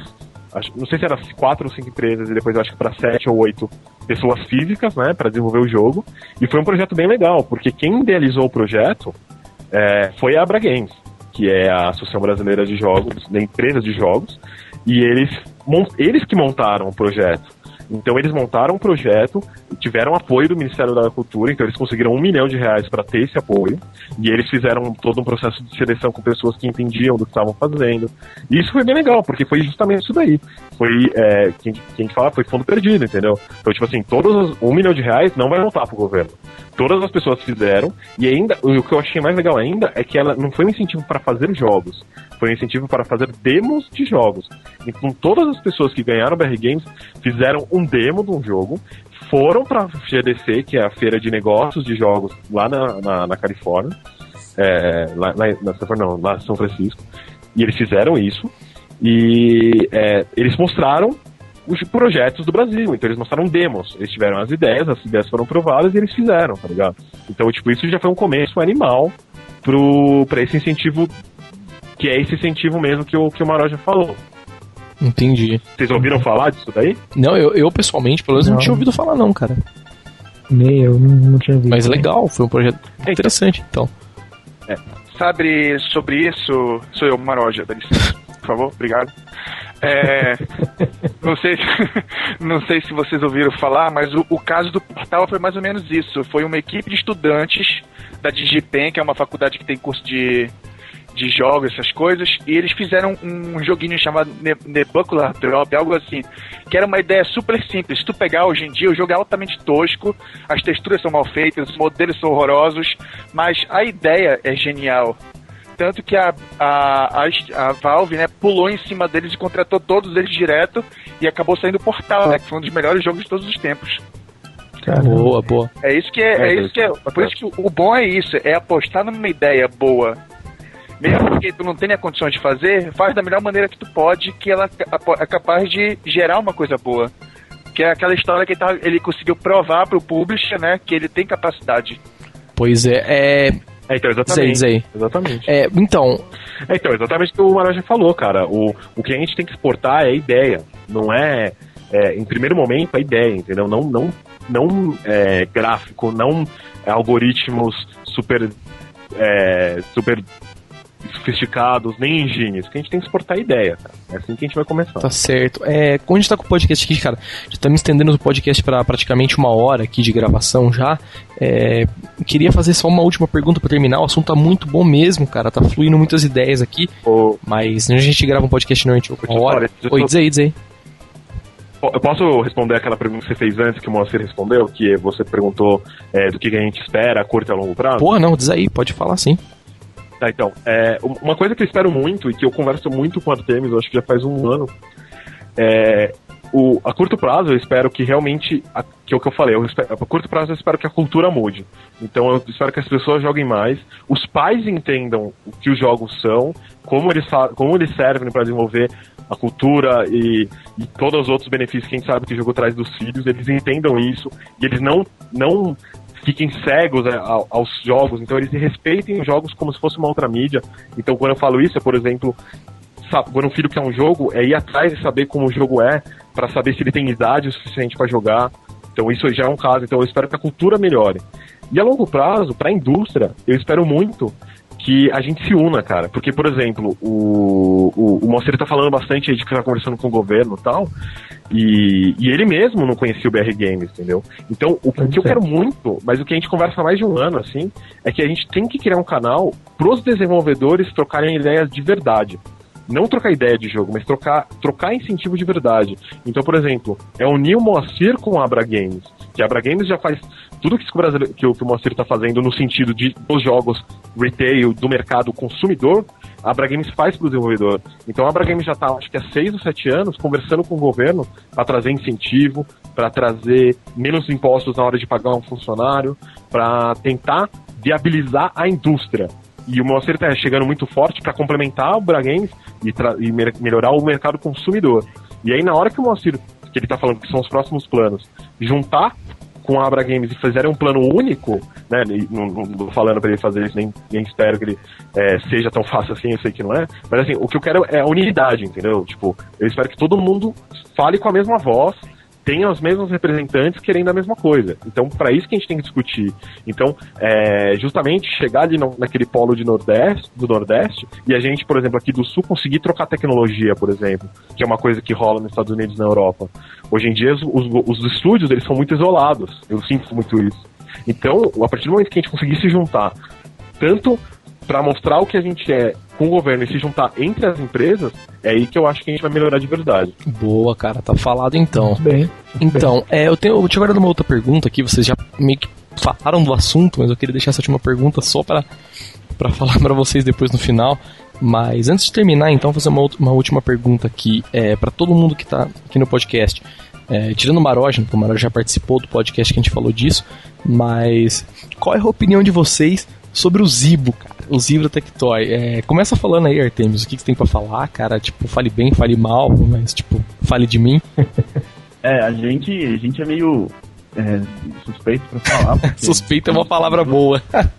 acho, não sei se era quatro ou cinco empresas e depois eu acho que para sete ou oito pessoas físicas, né, para desenvolver o jogo. E foi um projeto bem legal, porque quem idealizou o projeto é, foi a Abra Games, que é a Associação Brasileira de Jogos, de empresas de jogos, e eles, eles que montaram o projeto. Então eles montaram um projeto, tiveram apoio do Ministério da Cultura, então eles conseguiram um milhão de reais para ter esse apoio, e eles fizeram todo um processo de seleção com pessoas que entendiam do que estavam fazendo. E isso foi bem legal, porque foi justamente isso daí. Foi, é, quem, quem fala, foi fundo perdido, entendeu? Então, tipo assim, todos os, um milhão de reais não vai voltar pro governo. Todas as pessoas fizeram, e ainda, o que eu achei mais legal ainda é que ela não foi um incentivo para fazer jogos, foi um incentivo para fazer demos de jogos. Então, todas as pessoas que ganharam BR Games fizeram um demo de um jogo, foram para a GDC, que é a feira de negócios de jogos lá na, na, na Califórnia, é, lá, lá, na, não, lá em São Francisco, e eles fizeram isso, e é, eles mostraram os projetos do Brasil. Então eles mostraram demos. Eles tiveram as ideias, as ideias foram provadas e eles fizeram, tá ligado? Então, tipo, isso já foi um começo animal pro, pra esse incentivo, que é esse incentivo mesmo que o, que o Maró já falou. Entendi. Vocês ouviram falar disso daí? Não, eu, eu pessoalmente, pelo menos, não. não tinha ouvido falar, não, cara. Nem eu, não, não tinha ouvido. Mas legal, foi um projeto então, interessante, então. É. Sabe sobre isso? Sou eu, Maroja, dá licença, por favor, obrigado. É, não, sei, não sei se vocês ouviram falar, mas o, o, caso do portal foi mais ou menos isso. Foi uma equipe de estudantes da Digipen, que é uma faculdade que tem curso de de jogos, essas coisas, e eles fizeram um joguinho chamado Nebular Drop, algo assim, que era uma ideia super simples. Se tu pegar hoje em dia, o jogo é altamente tosco, as texturas são mal feitas, os modelos são horrorosos, mas a ideia é genial. Tanto que a, a, a, a, Valve né, pulou em cima deles e contratou todos eles direto e acabou saindo Portal, né, que foi um dos melhores jogos de todos os tempos. Boa, boa. É isso que é, é, isso que é. Por isso que o bom é isso, é apostar numa ideia boa mesmo que tu não tenha condições de fazer, faz da melhor maneira que tu pode, que ela é capaz de gerar uma coisa boa. Que é aquela história que ele, tá, ele conseguiu provar pro publisher, né, que ele tem capacidade. Pois é, é... É, então, exatamente. Diz aí, Exatamente. É, então... É, então, exatamente o que o Maraja falou, cara. O, o que a gente tem que exportar é a ideia, não é, é em primeiro momento, a ideia, entendeu? Não, não, não é, gráfico, não é, algoritmos super é, super sofisticados, nem engines, que a gente tem que exportar ideia, cara. É assim que a gente vai começar. Tá certo. É, como a gente tá com o podcast aqui, cara, já estamos estendendo o podcast para praticamente uma hora aqui de gravação já. É, queria fazer só uma última pergunta para terminar. O assunto tá muito bom mesmo, cara. Tá fluindo muitas ideias aqui. Oh. Mas a gente grava um podcast normalmente uma hora. Oi, diz aí, diz aí. Eu posso responder aquela pergunta que você fez antes, que o Moacir respondeu, que você perguntou é, do que a gente espera a curto e a longo prazo? Porra, não, diz aí, pode falar sim. Tá, então, é, uma coisa que eu espero muito e que eu converso muito com o Artemis, eu acho que já faz um ano, é, o, a curto prazo eu espero que realmente, a, que é o que eu falei, eu espero, a curto prazo eu espero que a cultura mude. Então eu espero que as pessoas joguem mais, os pais entendam o que os jogos são, como eles, como eles servem para desenvolver a cultura e, e, todos os outros benefícios que a gente sabe que o jogo traz dos filhos, eles entendam isso e eles não, não fiquem cegos né, aos jogos, então eles respeitem os jogos como se fosse uma outra mídia. Então quando eu falo isso, é, por exemplo, quando um filho quer um jogo, é ir atrás e saber como o jogo é, para saber se ele tem idade o suficiente para jogar. Então isso já é um caso, então eu espero que a cultura melhore. E a longo prazo, para a indústria, eu espero muito que a gente se una, cara. Porque, por exemplo, o, o, o Moacir tá falando bastante aí de que tá conversando com o governo e tal. E, e ele mesmo não conhecia o BR Games, entendeu? Então, o, o que eu quero muito, mas o que a gente conversa há mais de um ano, assim, é que a gente tem que criar um canal pros desenvolvedores trocarem ideias de verdade não trocar ideia de jogo, mas trocar, trocar incentivo de verdade. Então, por exemplo, é unir o Moacir com a Abra Games. Que a Abra Games já faz tudo que, o, que o, que o Moacir está fazendo no sentido de dos jogos retail, do mercado consumidor, a Abra Games faz para o desenvolvedor. Então a Abra Games já está, acho que há seis ou sete anos, conversando com o governo para trazer incentivo, para trazer menos impostos na hora de pagar um funcionário, para tentar viabilizar a indústria. E o Moacir está chegando muito forte para complementar o Abra Games e, e melhorar o mercado consumidor. E aí, na hora que o Moacir, que ele está falando que são os próximos planos, juntar com a Abra Games e fizerem um plano único, né? Não, não falando para ele fazer isso, nem, nem espero que ele é, seja tão fácil assim, eu sei que não é. Mas assim, o que eu quero é a unidade, entendeu? Tipo, eu espero que todo mundo fale com a mesma voz, tem os mesmos representantes querendo a mesma coisa. Então, para isso que a gente tem que discutir. Então, é, justamente chegar ali no, naquele polo de Nordeste, do Nordeste e a gente, por exemplo, aqui do Sul conseguir trocar tecnologia, por exemplo, que é uma coisa que rola nos Estados Unidos e na Europa. Hoje em dia, os, os estúdios eles são muito isolados. Eu sinto muito isso. Então, a partir do momento que a gente conseguir se juntar, tanto para mostrar o que a gente é com o governo e se juntar entre as empresas, é aí que eu acho que a gente vai melhorar de verdade. Boa, cara, tá falado então. Bem. Então, é, eu tenho, eu tinha guardado uma outra pergunta aqui, vocês já meio que falaram do assunto, mas eu queria deixar essa última pergunta só para para falar para vocês depois no final. Mas antes de terminar, então, fazer uma, uma última pergunta aqui é, para todo mundo que está aqui no podcast. É, tirando o Maroja, porque o Maroja já participou do podcast que a gente falou disso, mas qual é a opinião de vocês sobre o Zibo, cara? O Zibo Tectoy. É, começa falando aí, Artemis, o que, que você tem para falar, cara? Tipo, fale bem, fale mal, mas, tipo, fale de mim. é, a gente, a gente é meio é, suspeito pra falar. Suspeito é uma palavra boa.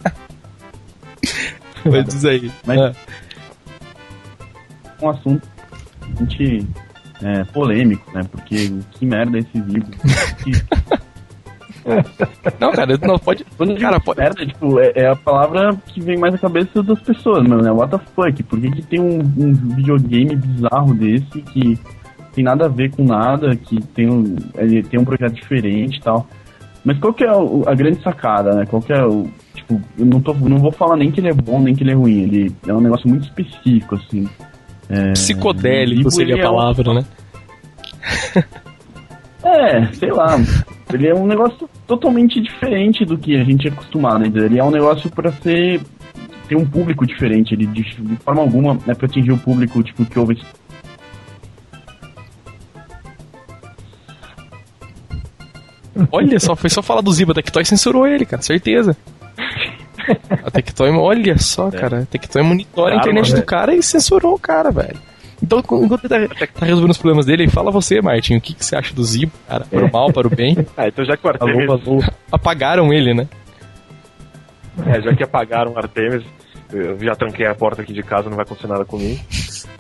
mas diz aí. Mas, é. um assunto a gente é, polêmico, né? Porque que merda é esse Zibo. Não, cara, não pode. Cara, pode. Merda, tipo, é, é, a palavra que vem mais na cabeça das pessoas, mano. É what the fuck? Por que, que tem um, um, videogame bizarro desse que tem nada a ver com nada, que tem um, ele tem um projeto diferente e tal. Mas qual que é a, a grande sacada, né? Qual que é o. Tipo, eu não, tô, não vou falar nem que ele é bom, nem que ele é ruim. Ele é um negócio muito específico, assim. É, Psicodélico seria a palavra, é um... né? É, sei lá. Ele é um negócio totalmente diferente do que a gente é acostumado. Né? Ele é um negócio para ser ter um público diferente. Ele de, de forma alguma é para atingir o público tipo que ouve Olha só, foi só falar do Ziba, a Tectoy censurou ele, cara, certeza. A Tectoy, olha só, é. cara, a Tectoy monitora claro, a internet do cara e censurou o cara, velho. Então, enquanto ele tá, tá, resolvendo os problemas dele, fala você, Martin, o que, que você acha do Zibo, cara? Para o mal, para o bem? ah, então já que o Artemis... Alô. Apagaram ele, né? É, já que apagaram o Artemis, eu já tranquei a porta aqui de casa, não vai acontecer nada comigo.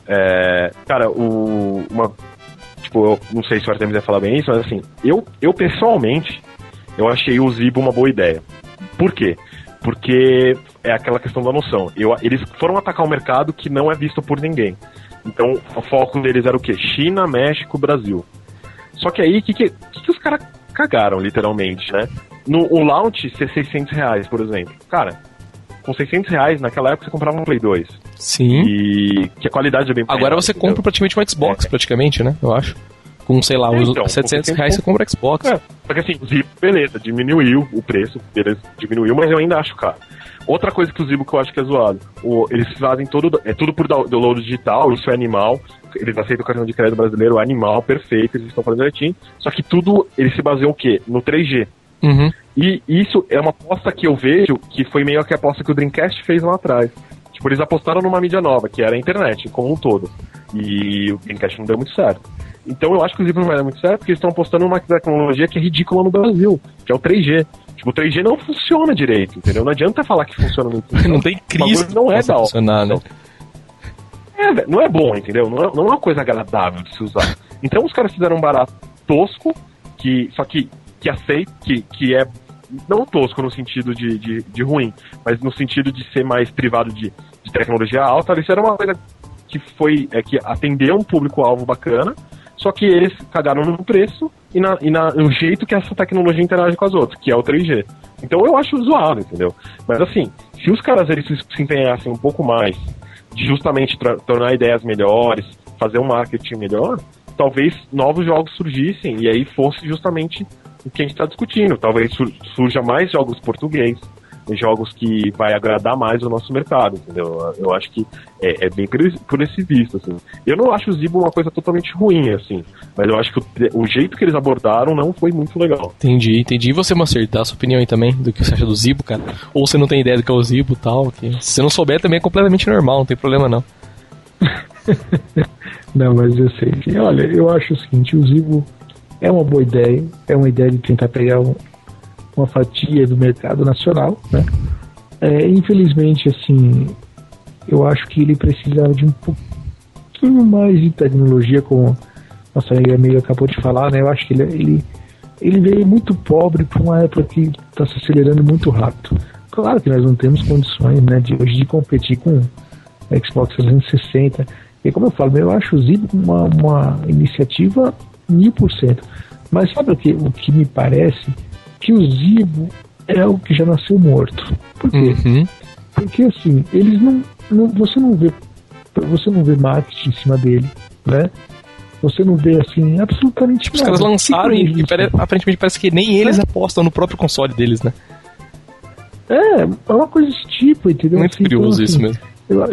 É, cara, o, uma, tipo, eu não sei se o Artemis vai falar bem isso, mas assim, eu, eu pessoalmente, eu achei o Zibo uma boa ideia. Por quê? Porque é aquela questão da noção. Eu, eles foram atacar um mercado que não é visto por ninguém. Então, o foco deles era o quê? China, México, Brasil. Só que aí, o que, que, que, os caras cagaram, literalmente, né? No o launch ser 600 reais, por exemplo. Cara, com 600 reais, naquela época você comprava um Play 2. Sim. E que a qualidade é bem Agora você entendeu? compra praticamente um Xbox, é. praticamente, né? Eu acho. Com, sei lá, é, então, 700 reais você compra Xbox. É, porque assim, beleza, diminuiu o preço, beleza, diminuiu, mas eu ainda acho caro. Outra coisa que o Zibo que eu acho que é zoado, o, eles fazem todo, é tudo por download digital, isso é animal, eles aceitam o cartão de crédito brasileiro, animal, perfeito, eles estão fazendo direitinho, só que tudo, eles se baseiam o quê? No 3G. Uhum. E isso é uma aposta que eu vejo que foi meio que a aposta que o Dreamcast fez lá atrás. Tipo, eles apostaram numa mídia nova, que era a internet, como um todo. E o Dreamcast não deu muito certo. Então eu acho que o Zibo não vai dar muito certo, porque eles estão apostando numa tecnologia que é ridícula no Brasil, que é o 3G. Tipo, o 3G não funciona direito, entendeu? Não adianta falar que funciona muito. não tem crise. Não é da funcionar, né? É, não é bom, entendeu? Não é, não é uma coisa agradável de se usar. Então os caras fizeram um barato tosco, que só que, que aceita, que, que é não tosco no sentido de, de, de, ruim, mas no sentido de ser mais privado de, de tecnologia alta, eles fizeram uma coisa que foi é, que atendeu um público-alvo bacana, só que eles cagaram no preço e, na, e na, no jeito que essa tecnologia interage com as outras, que é o 3G. Então eu acho zoado, entendeu? Mas assim, se os caras eles se empenhassem um pouco mais de justamente tornar ideias melhores, fazer um marketing melhor, talvez novos jogos surgissem e aí fosse justamente o que a gente está discutindo. Talvez surja mais jogos português, jogos que vai agradar mais o nosso mercado, entendeu? Eu acho que é, é bem por esse visto, assim. Eu não acho o Zibo uma coisa totalmente ruim, assim, mas eu acho que o, o, jeito que eles abordaram não foi muito legal. Entendi, entendi. E você, Macer, dá a sua opinião aí também do que você acha do Zibo, cara? Ou você não tem ideia do que é o Zibo e tal? Que, se você não souber, também é completamente normal, não tem problema não. não, mas eu sei. Olha, eu acho o seguinte, o Zibo é uma boa ideia, é uma ideia de tentar pegar um, uma fatia do mercado nacional, né? É, infelizmente, assim, eu acho que ele precisava de um pouquinho mais de tecnologia, como nossa amigo acabou de falar, né? Eu acho que ele, ele, ele veio muito pobre para uma época que está se acelerando muito rápido. Claro que nós não temos condições, né, de hoje de competir com Xbox 360. E como eu falo, eu acho o Zibo uma, uma iniciativa mil por cento. Mas sabe o que, o que me parece? Que o Zibo é o que já nasceu morto. Por quê? Uhum. Porque assim, eles não, não. Você não vê. Você não vê marketing em cima dele, né? Você não vê assim, absolutamente Os nada. Os caras lançaram e, e pare, aparentemente parece que nem eles é. apostam no próprio console deles, né? É, é uma coisa desse tipo, entendeu? Muito assim, curioso então, assim, isso mesmo. Eu,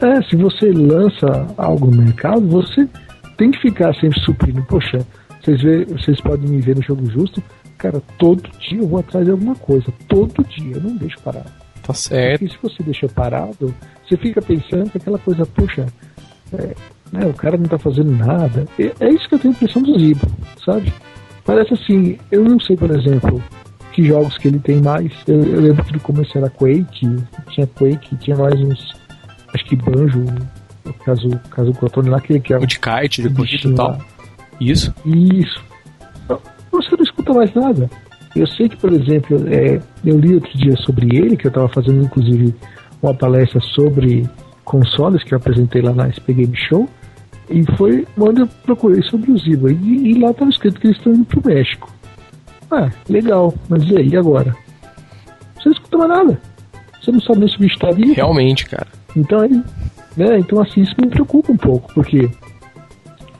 é, se você lança algo no mercado, você tem que ficar sempre suprindo. Poxa, vocês, vê, vocês podem me ver no jogo justo, cara, todo dia eu vou atrás de alguma coisa. Todo dia, eu não deixo parado. Tá certo. Porque se você deixa parado, você fica pensando que aquela coisa, poxa, é, né, o cara não tá fazendo nada. É, é isso que eu tenho a impressão do Zibo, sabe? Parece assim, eu não sei, por exemplo, que jogos que ele tem mais. Eu, eu lembro que no começo era Quake, tinha Quake, tinha mais uns. Acho que Banjo, caso, caso o Cotone lá, que, que é o de kite, de corrida e tal. Isso? Isso. Você não escuta mais nada. Eu sei que, por exemplo, é, eu li outro dia sobre ele, que eu estava fazendo inclusive uma palestra sobre consoles que eu apresentei lá na SP Game Show, e foi onde eu procurei sobre o Ziba. E, e lá estava escrito que eles estão indo pro México. Ah, legal, mas e aí agora? Você não escuta mais nada. Você não sabe nem se o bicho tá ali. Realmente, cara. Então aí, né? Então assim, isso me preocupa um pouco, porque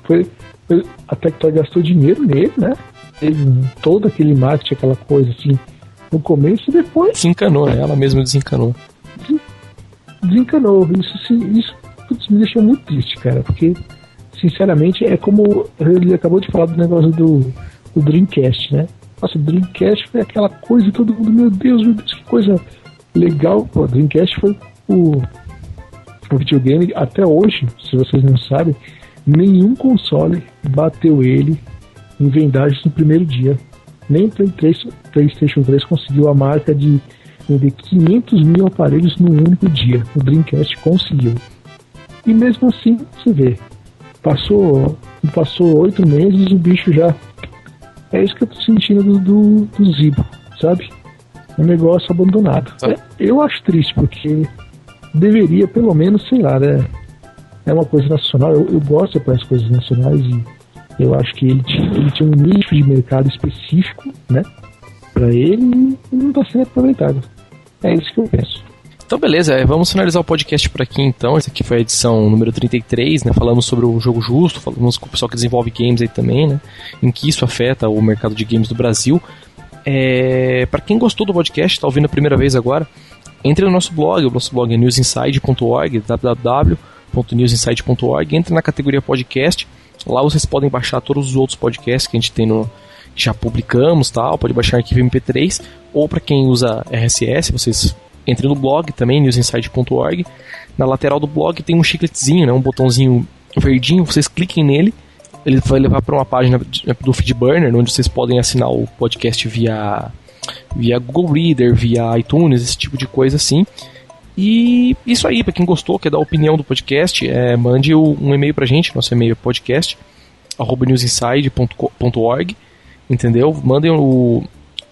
foi, foi a Tectoy gastou dinheiro nele, né? Teve todo aquele marketing, aquela coisa assim, no começo e depois. Desencanou, né? Ela mesma desencanou. Desencanou. Isso, isso putz, me deixou muito triste, cara, porque, sinceramente, é como ele acabou de falar do negócio do, do Dreamcast, né? Nossa, o Dreamcast foi aquela coisa, todo mundo, meu Deus, meu Deus, que coisa legal. O Dreamcast foi o, o videogame, até hoje, se vocês não sabem, nenhum console bateu ele em vendagens no primeiro dia. Nem o Play 3, PlayStation 3 conseguiu a marca de vender 500 mil aparelhos num único dia. O Dreamcast conseguiu. E mesmo assim, você vê, passou passou oito meses o bicho já. É isso que eu tô sentindo do, do, do Zibo, sabe? Um negócio abandonado. É, eu acho triste, porque deveria, pelo menos, sei lá, né? É uma coisa nacional. Eu, eu gosto de as coisas nacionais e eu acho que ele tinha, ele tinha um nicho de mercado específico, né? Pra ele não tá sendo aproveitado. É isso que eu penso. Então, beleza, é, vamos finalizar o podcast por aqui então. Essa aqui foi a edição número 33, né? Falamos sobre o jogo justo, falamos com o pessoal que desenvolve games aí também, né? Em que isso afeta o mercado de games do Brasil. É, para quem gostou do podcast, está ouvindo a primeira vez agora, entre no nosso blog, o nosso blog é newsinside.org, www.newsinside.org, entre na categoria podcast. Lá vocês podem baixar todos os outros podcasts que a gente tem no, já publicamos, tal, pode baixar arquivo MP3, ou para quem usa RSS, vocês entre no blog também, newsinside.org. Na lateral do blog tem um chicletezinho, né, um botãozinho verdinho, vocês cliquem nele, ele vai levar para uma página do Feedburner, onde vocês podem assinar o podcast via, via Google Reader, via iTunes, esse tipo de coisa assim. E isso aí, para quem gostou, quer dar opinião do podcast, é, mande um e-mail pra gente, nosso e-mail é podcast, newsinside.org, entendeu? Mandem o,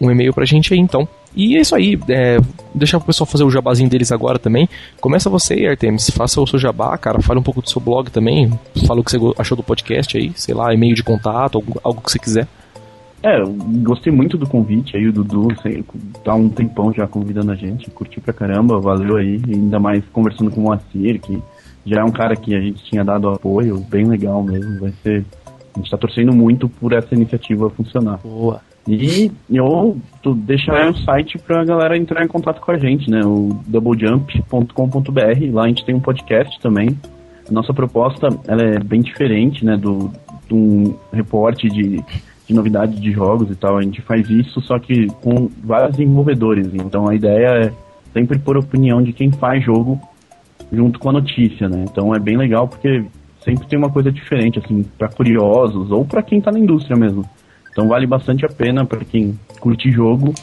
um e-mail pra gente aí então. E é isso aí, é, deixar pro pessoal fazer o jabazinho deles agora também. Começa você aí, Artemis, faça o seu jabá, cara, fale um pouco do seu blog também, fala o que você achou do podcast aí, sei lá, e-mail de contato, algo, algo que você quiser. É, eu gostei muito do convite aí, o Dudu, sei, tá um tempão já convidando a gente, curti pra caramba, valeu aí, ainda mais conversando com o Moacir, que já é um cara que a gente tinha dado apoio, bem legal mesmo, vai ser, a gente tá torcendo muito por essa iniciativa funcionar. Boa. E eu deixar o site pra galera entrar em contato com a gente, né? O doublejump.com.br. Lá a gente tem um podcast também. A nossa proposta ela é bem diferente, né? Do, de um reporte de, de novidades de jogos e tal. A gente faz isso, só que com vários desenvolvedores. Então a ideia é sempre por opinião de quem faz jogo junto com a notícia, né? Então é bem legal porque sempre tem uma coisa diferente, assim, para curiosos ou para quem tá na indústria mesmo. Então vale bastante a pena para quem curte jogo,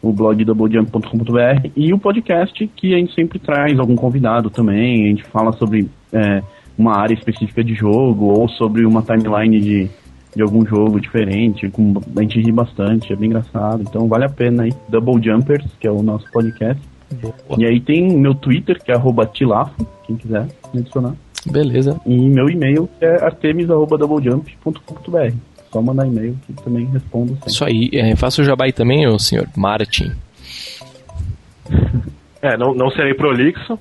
o blog doublejump.com.br e o podcast que a gente sempre traz algum convidado também, a gente fala sobre é, uma área específica de jogo ou sobre uma timeline de, de algum jogo diferente. Com, a gente ri bastante, é bem engraçado. Então vale a pena aí. Double Jumpers, que é o nosso podcast. Boa. E aí tem meu Twitter, que é tilafo, quem quiser me adicionar. Beleza. E meu e-mail que é artemis.doublejump.com.br. Só mandar e-mail que também respondo. Sempre. Isso aí. É, faça o jabai também, o senhor Martin. É, não, não serei prolixo.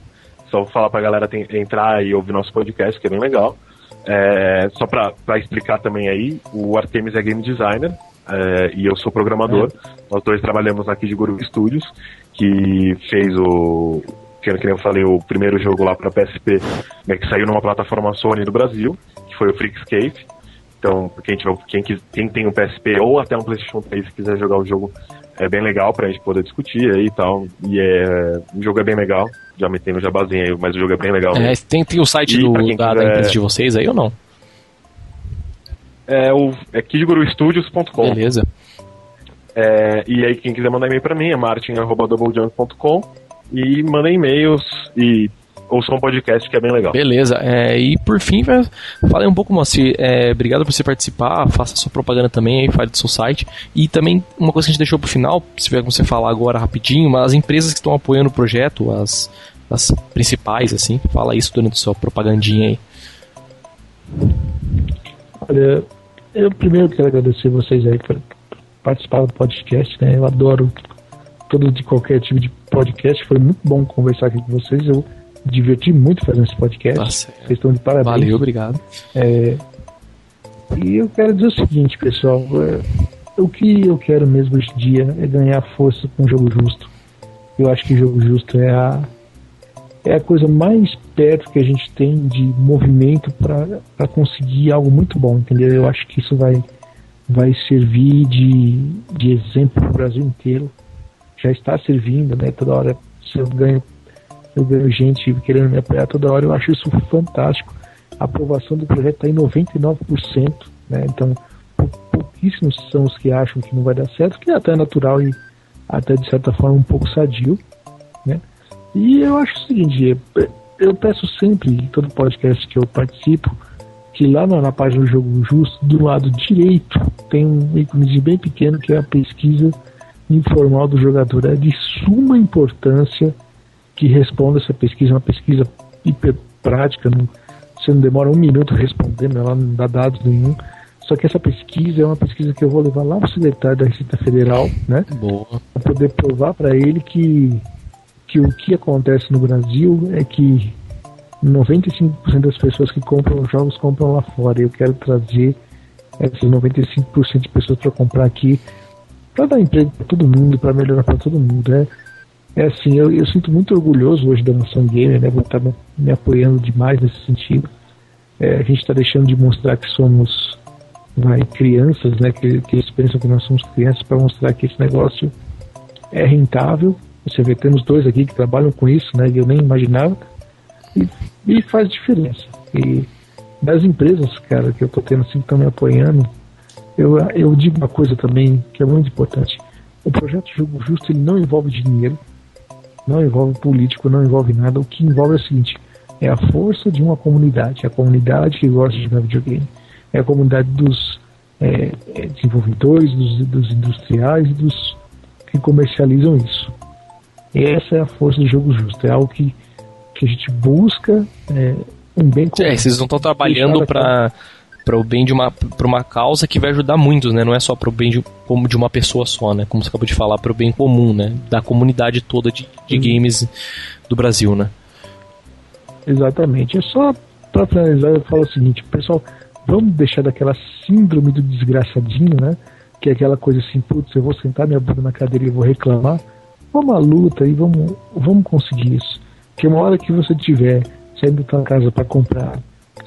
Só vou falar pra galera tem, entrar e ouvir nosso podcast, que é bem legal. É, só pra explicar também aí, o Artemis é game designer é, e eu sou programador. É. Nós dois trabalhamos aqui de Guru Studios, que fez o. Que, que eu falei, o primeiro jogo lá pra PSP, né, que saiu numa plataforma Sony do Brasil, que foi o Freakscape. Então, quem, tiver, quem, quem tem um PSP ou até um PlayStation 3 se quiser jogar o jogo, é bem legal pra gente poder discutir aí e tal. E é, o jogo é bem legal. Já metei no jabazinho aí, mas o jogo é bem legal. É, tem, tem o site do, da, quiser... da, empresa de vocês aí ou não? É o é kidgurustudios.com. Beleza. É, e aí quem quiser mandar e-mail pra mim é martin.doublejump.com e manda e-mails e ouçam um podcast que é bem legal. Beleza. É, e por fim, falei um pouco, Moacir. É, obrigado por você participar. Faça sua propaganda também aí, fale do seu site. E também, uma coisa que a gente deixou pro final, se tiver como você falar agora rapidinho, mas as empresas que estão apoiando o projeto, as, as principais, assim, fala isso durante a sua propagandinha aí. Olha, eu primeiro quero agradecer vocês aí por participar do podcast, né? Eu adoro todo de qualquer tipo de podcast. Foi muito bom conversar aqui com vocês. Eu diverti muito fazendo esse podcast. Nossa, Vocês estão de parabéns. Valeu, obrigado. É, e eu quero dizer o seguinte, pessoal. É, o que eu quero mesmo hoje em dia é ganhar força com o jogo justo. Eu acho que o jogo justo é a, é a coisa mais perto que a gente tem de movimento para conseguir algo muito bom, entendeu? Eu acho que isso vai, vai servir de, de exemplo para o Brasil inteiro. Já está servindo, né? Toda hora se eu ganho eu vejo gente querendo me apoiar toda hora, eu acho isso fantástico. A aprovação do projeto está em 99%, né? Então, pouquíssimos são os que acham que não vai dar certo, que é até natural e até de certa forma um pouco sadio, né? E eu acho o seguinte, eu peço sempre, em todo podcast que eu participo, que lá na, página do Jogo Justo, do lado direito, tem um ícone bem pequeno que é a pesquisa informal do jogador. É de suma importância que responda essa pesquisa, uma pesquisa hiper prática, não, você não demora um minuto respondendo, ela não dá dados nenhum. Só que essa pesquisa é uma pesquisa que eu vou levar lá para o secretário da Receita Federal, né? Para poder provar para ele que, que o que acontece no Brasil é que 95% das pessoas que compram jogos compram lá fora. Eu quero trazer esses 95% de pessoas para comprar aqui para dar emprego para todo mundo, para melhorar para todo mundo. É, é assim, eu, eu sinto muito orgulhoso hoje da Nação Gamer, né? Vou estar me, apoiando demais nesse sentido. É, a gente está deixando de mostrar que somos vai, crianças, né? Que, que eles pensam que nós somos crianças para mostrar que esse negócio é rentável. Você vê, temos dois aqui que trabalham com isso, né? Eu nem imaginava. E, e faz diferença. E das empresas, cara, que eu tô tendo assim, estão me apoiando, eu, eu digo uma coisa também que é muito importante. O projeto Jogo Justo ele não envolve dinheiro, não envolve político, não envolve nada. O que envolve é o seguinte: é a força de uma comunidade, a comunidade que gosta de jogar videogame, é a comunidade dos é, é desenvolvedores, dos, dos industriais e dos que comercializam isso. E essa é a força do jogo justo, é algo que, que a gente busca é, um bem comum. É, vocês não estão trabalhando para para o bem de uma, pra uma causa que vai ajudar muitos, né? Não é só para o bem de, de uma pessoa só, né? Como você acabou de falar, para o bem comum, né? Da comunidade toda de, de games do Brasil, né? Exatamente. É só para finalizar, eu falo o seguinte, pessoal, vamos deixar daquela síndrome do desgraçadinho, né? Que é aquela coisa assim, putz, eu vou sentar minha bunda na cadeira e vou reclamar. Vamos à luta e vamos, vamos conseguir isso. Porque uma hora que você tiver saindo da tua casa para comprar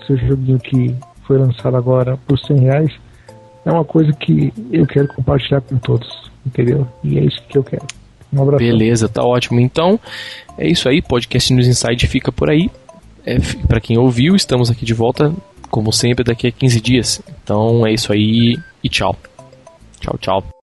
seu joguinho que foi lançado agora por 100 reais, é uma coisa que eu quero compartilhar com todos, entendeu? E é isso que eu quero. Um abraço. Beleza, tá ótimo. Então, é isso aí, podcast News Inside fica por aí. É, para quem ouviu, estamos aqui de volta, como sempre, daqui a 15 dias. Então é isso aí e tchau. Tchau, tchau.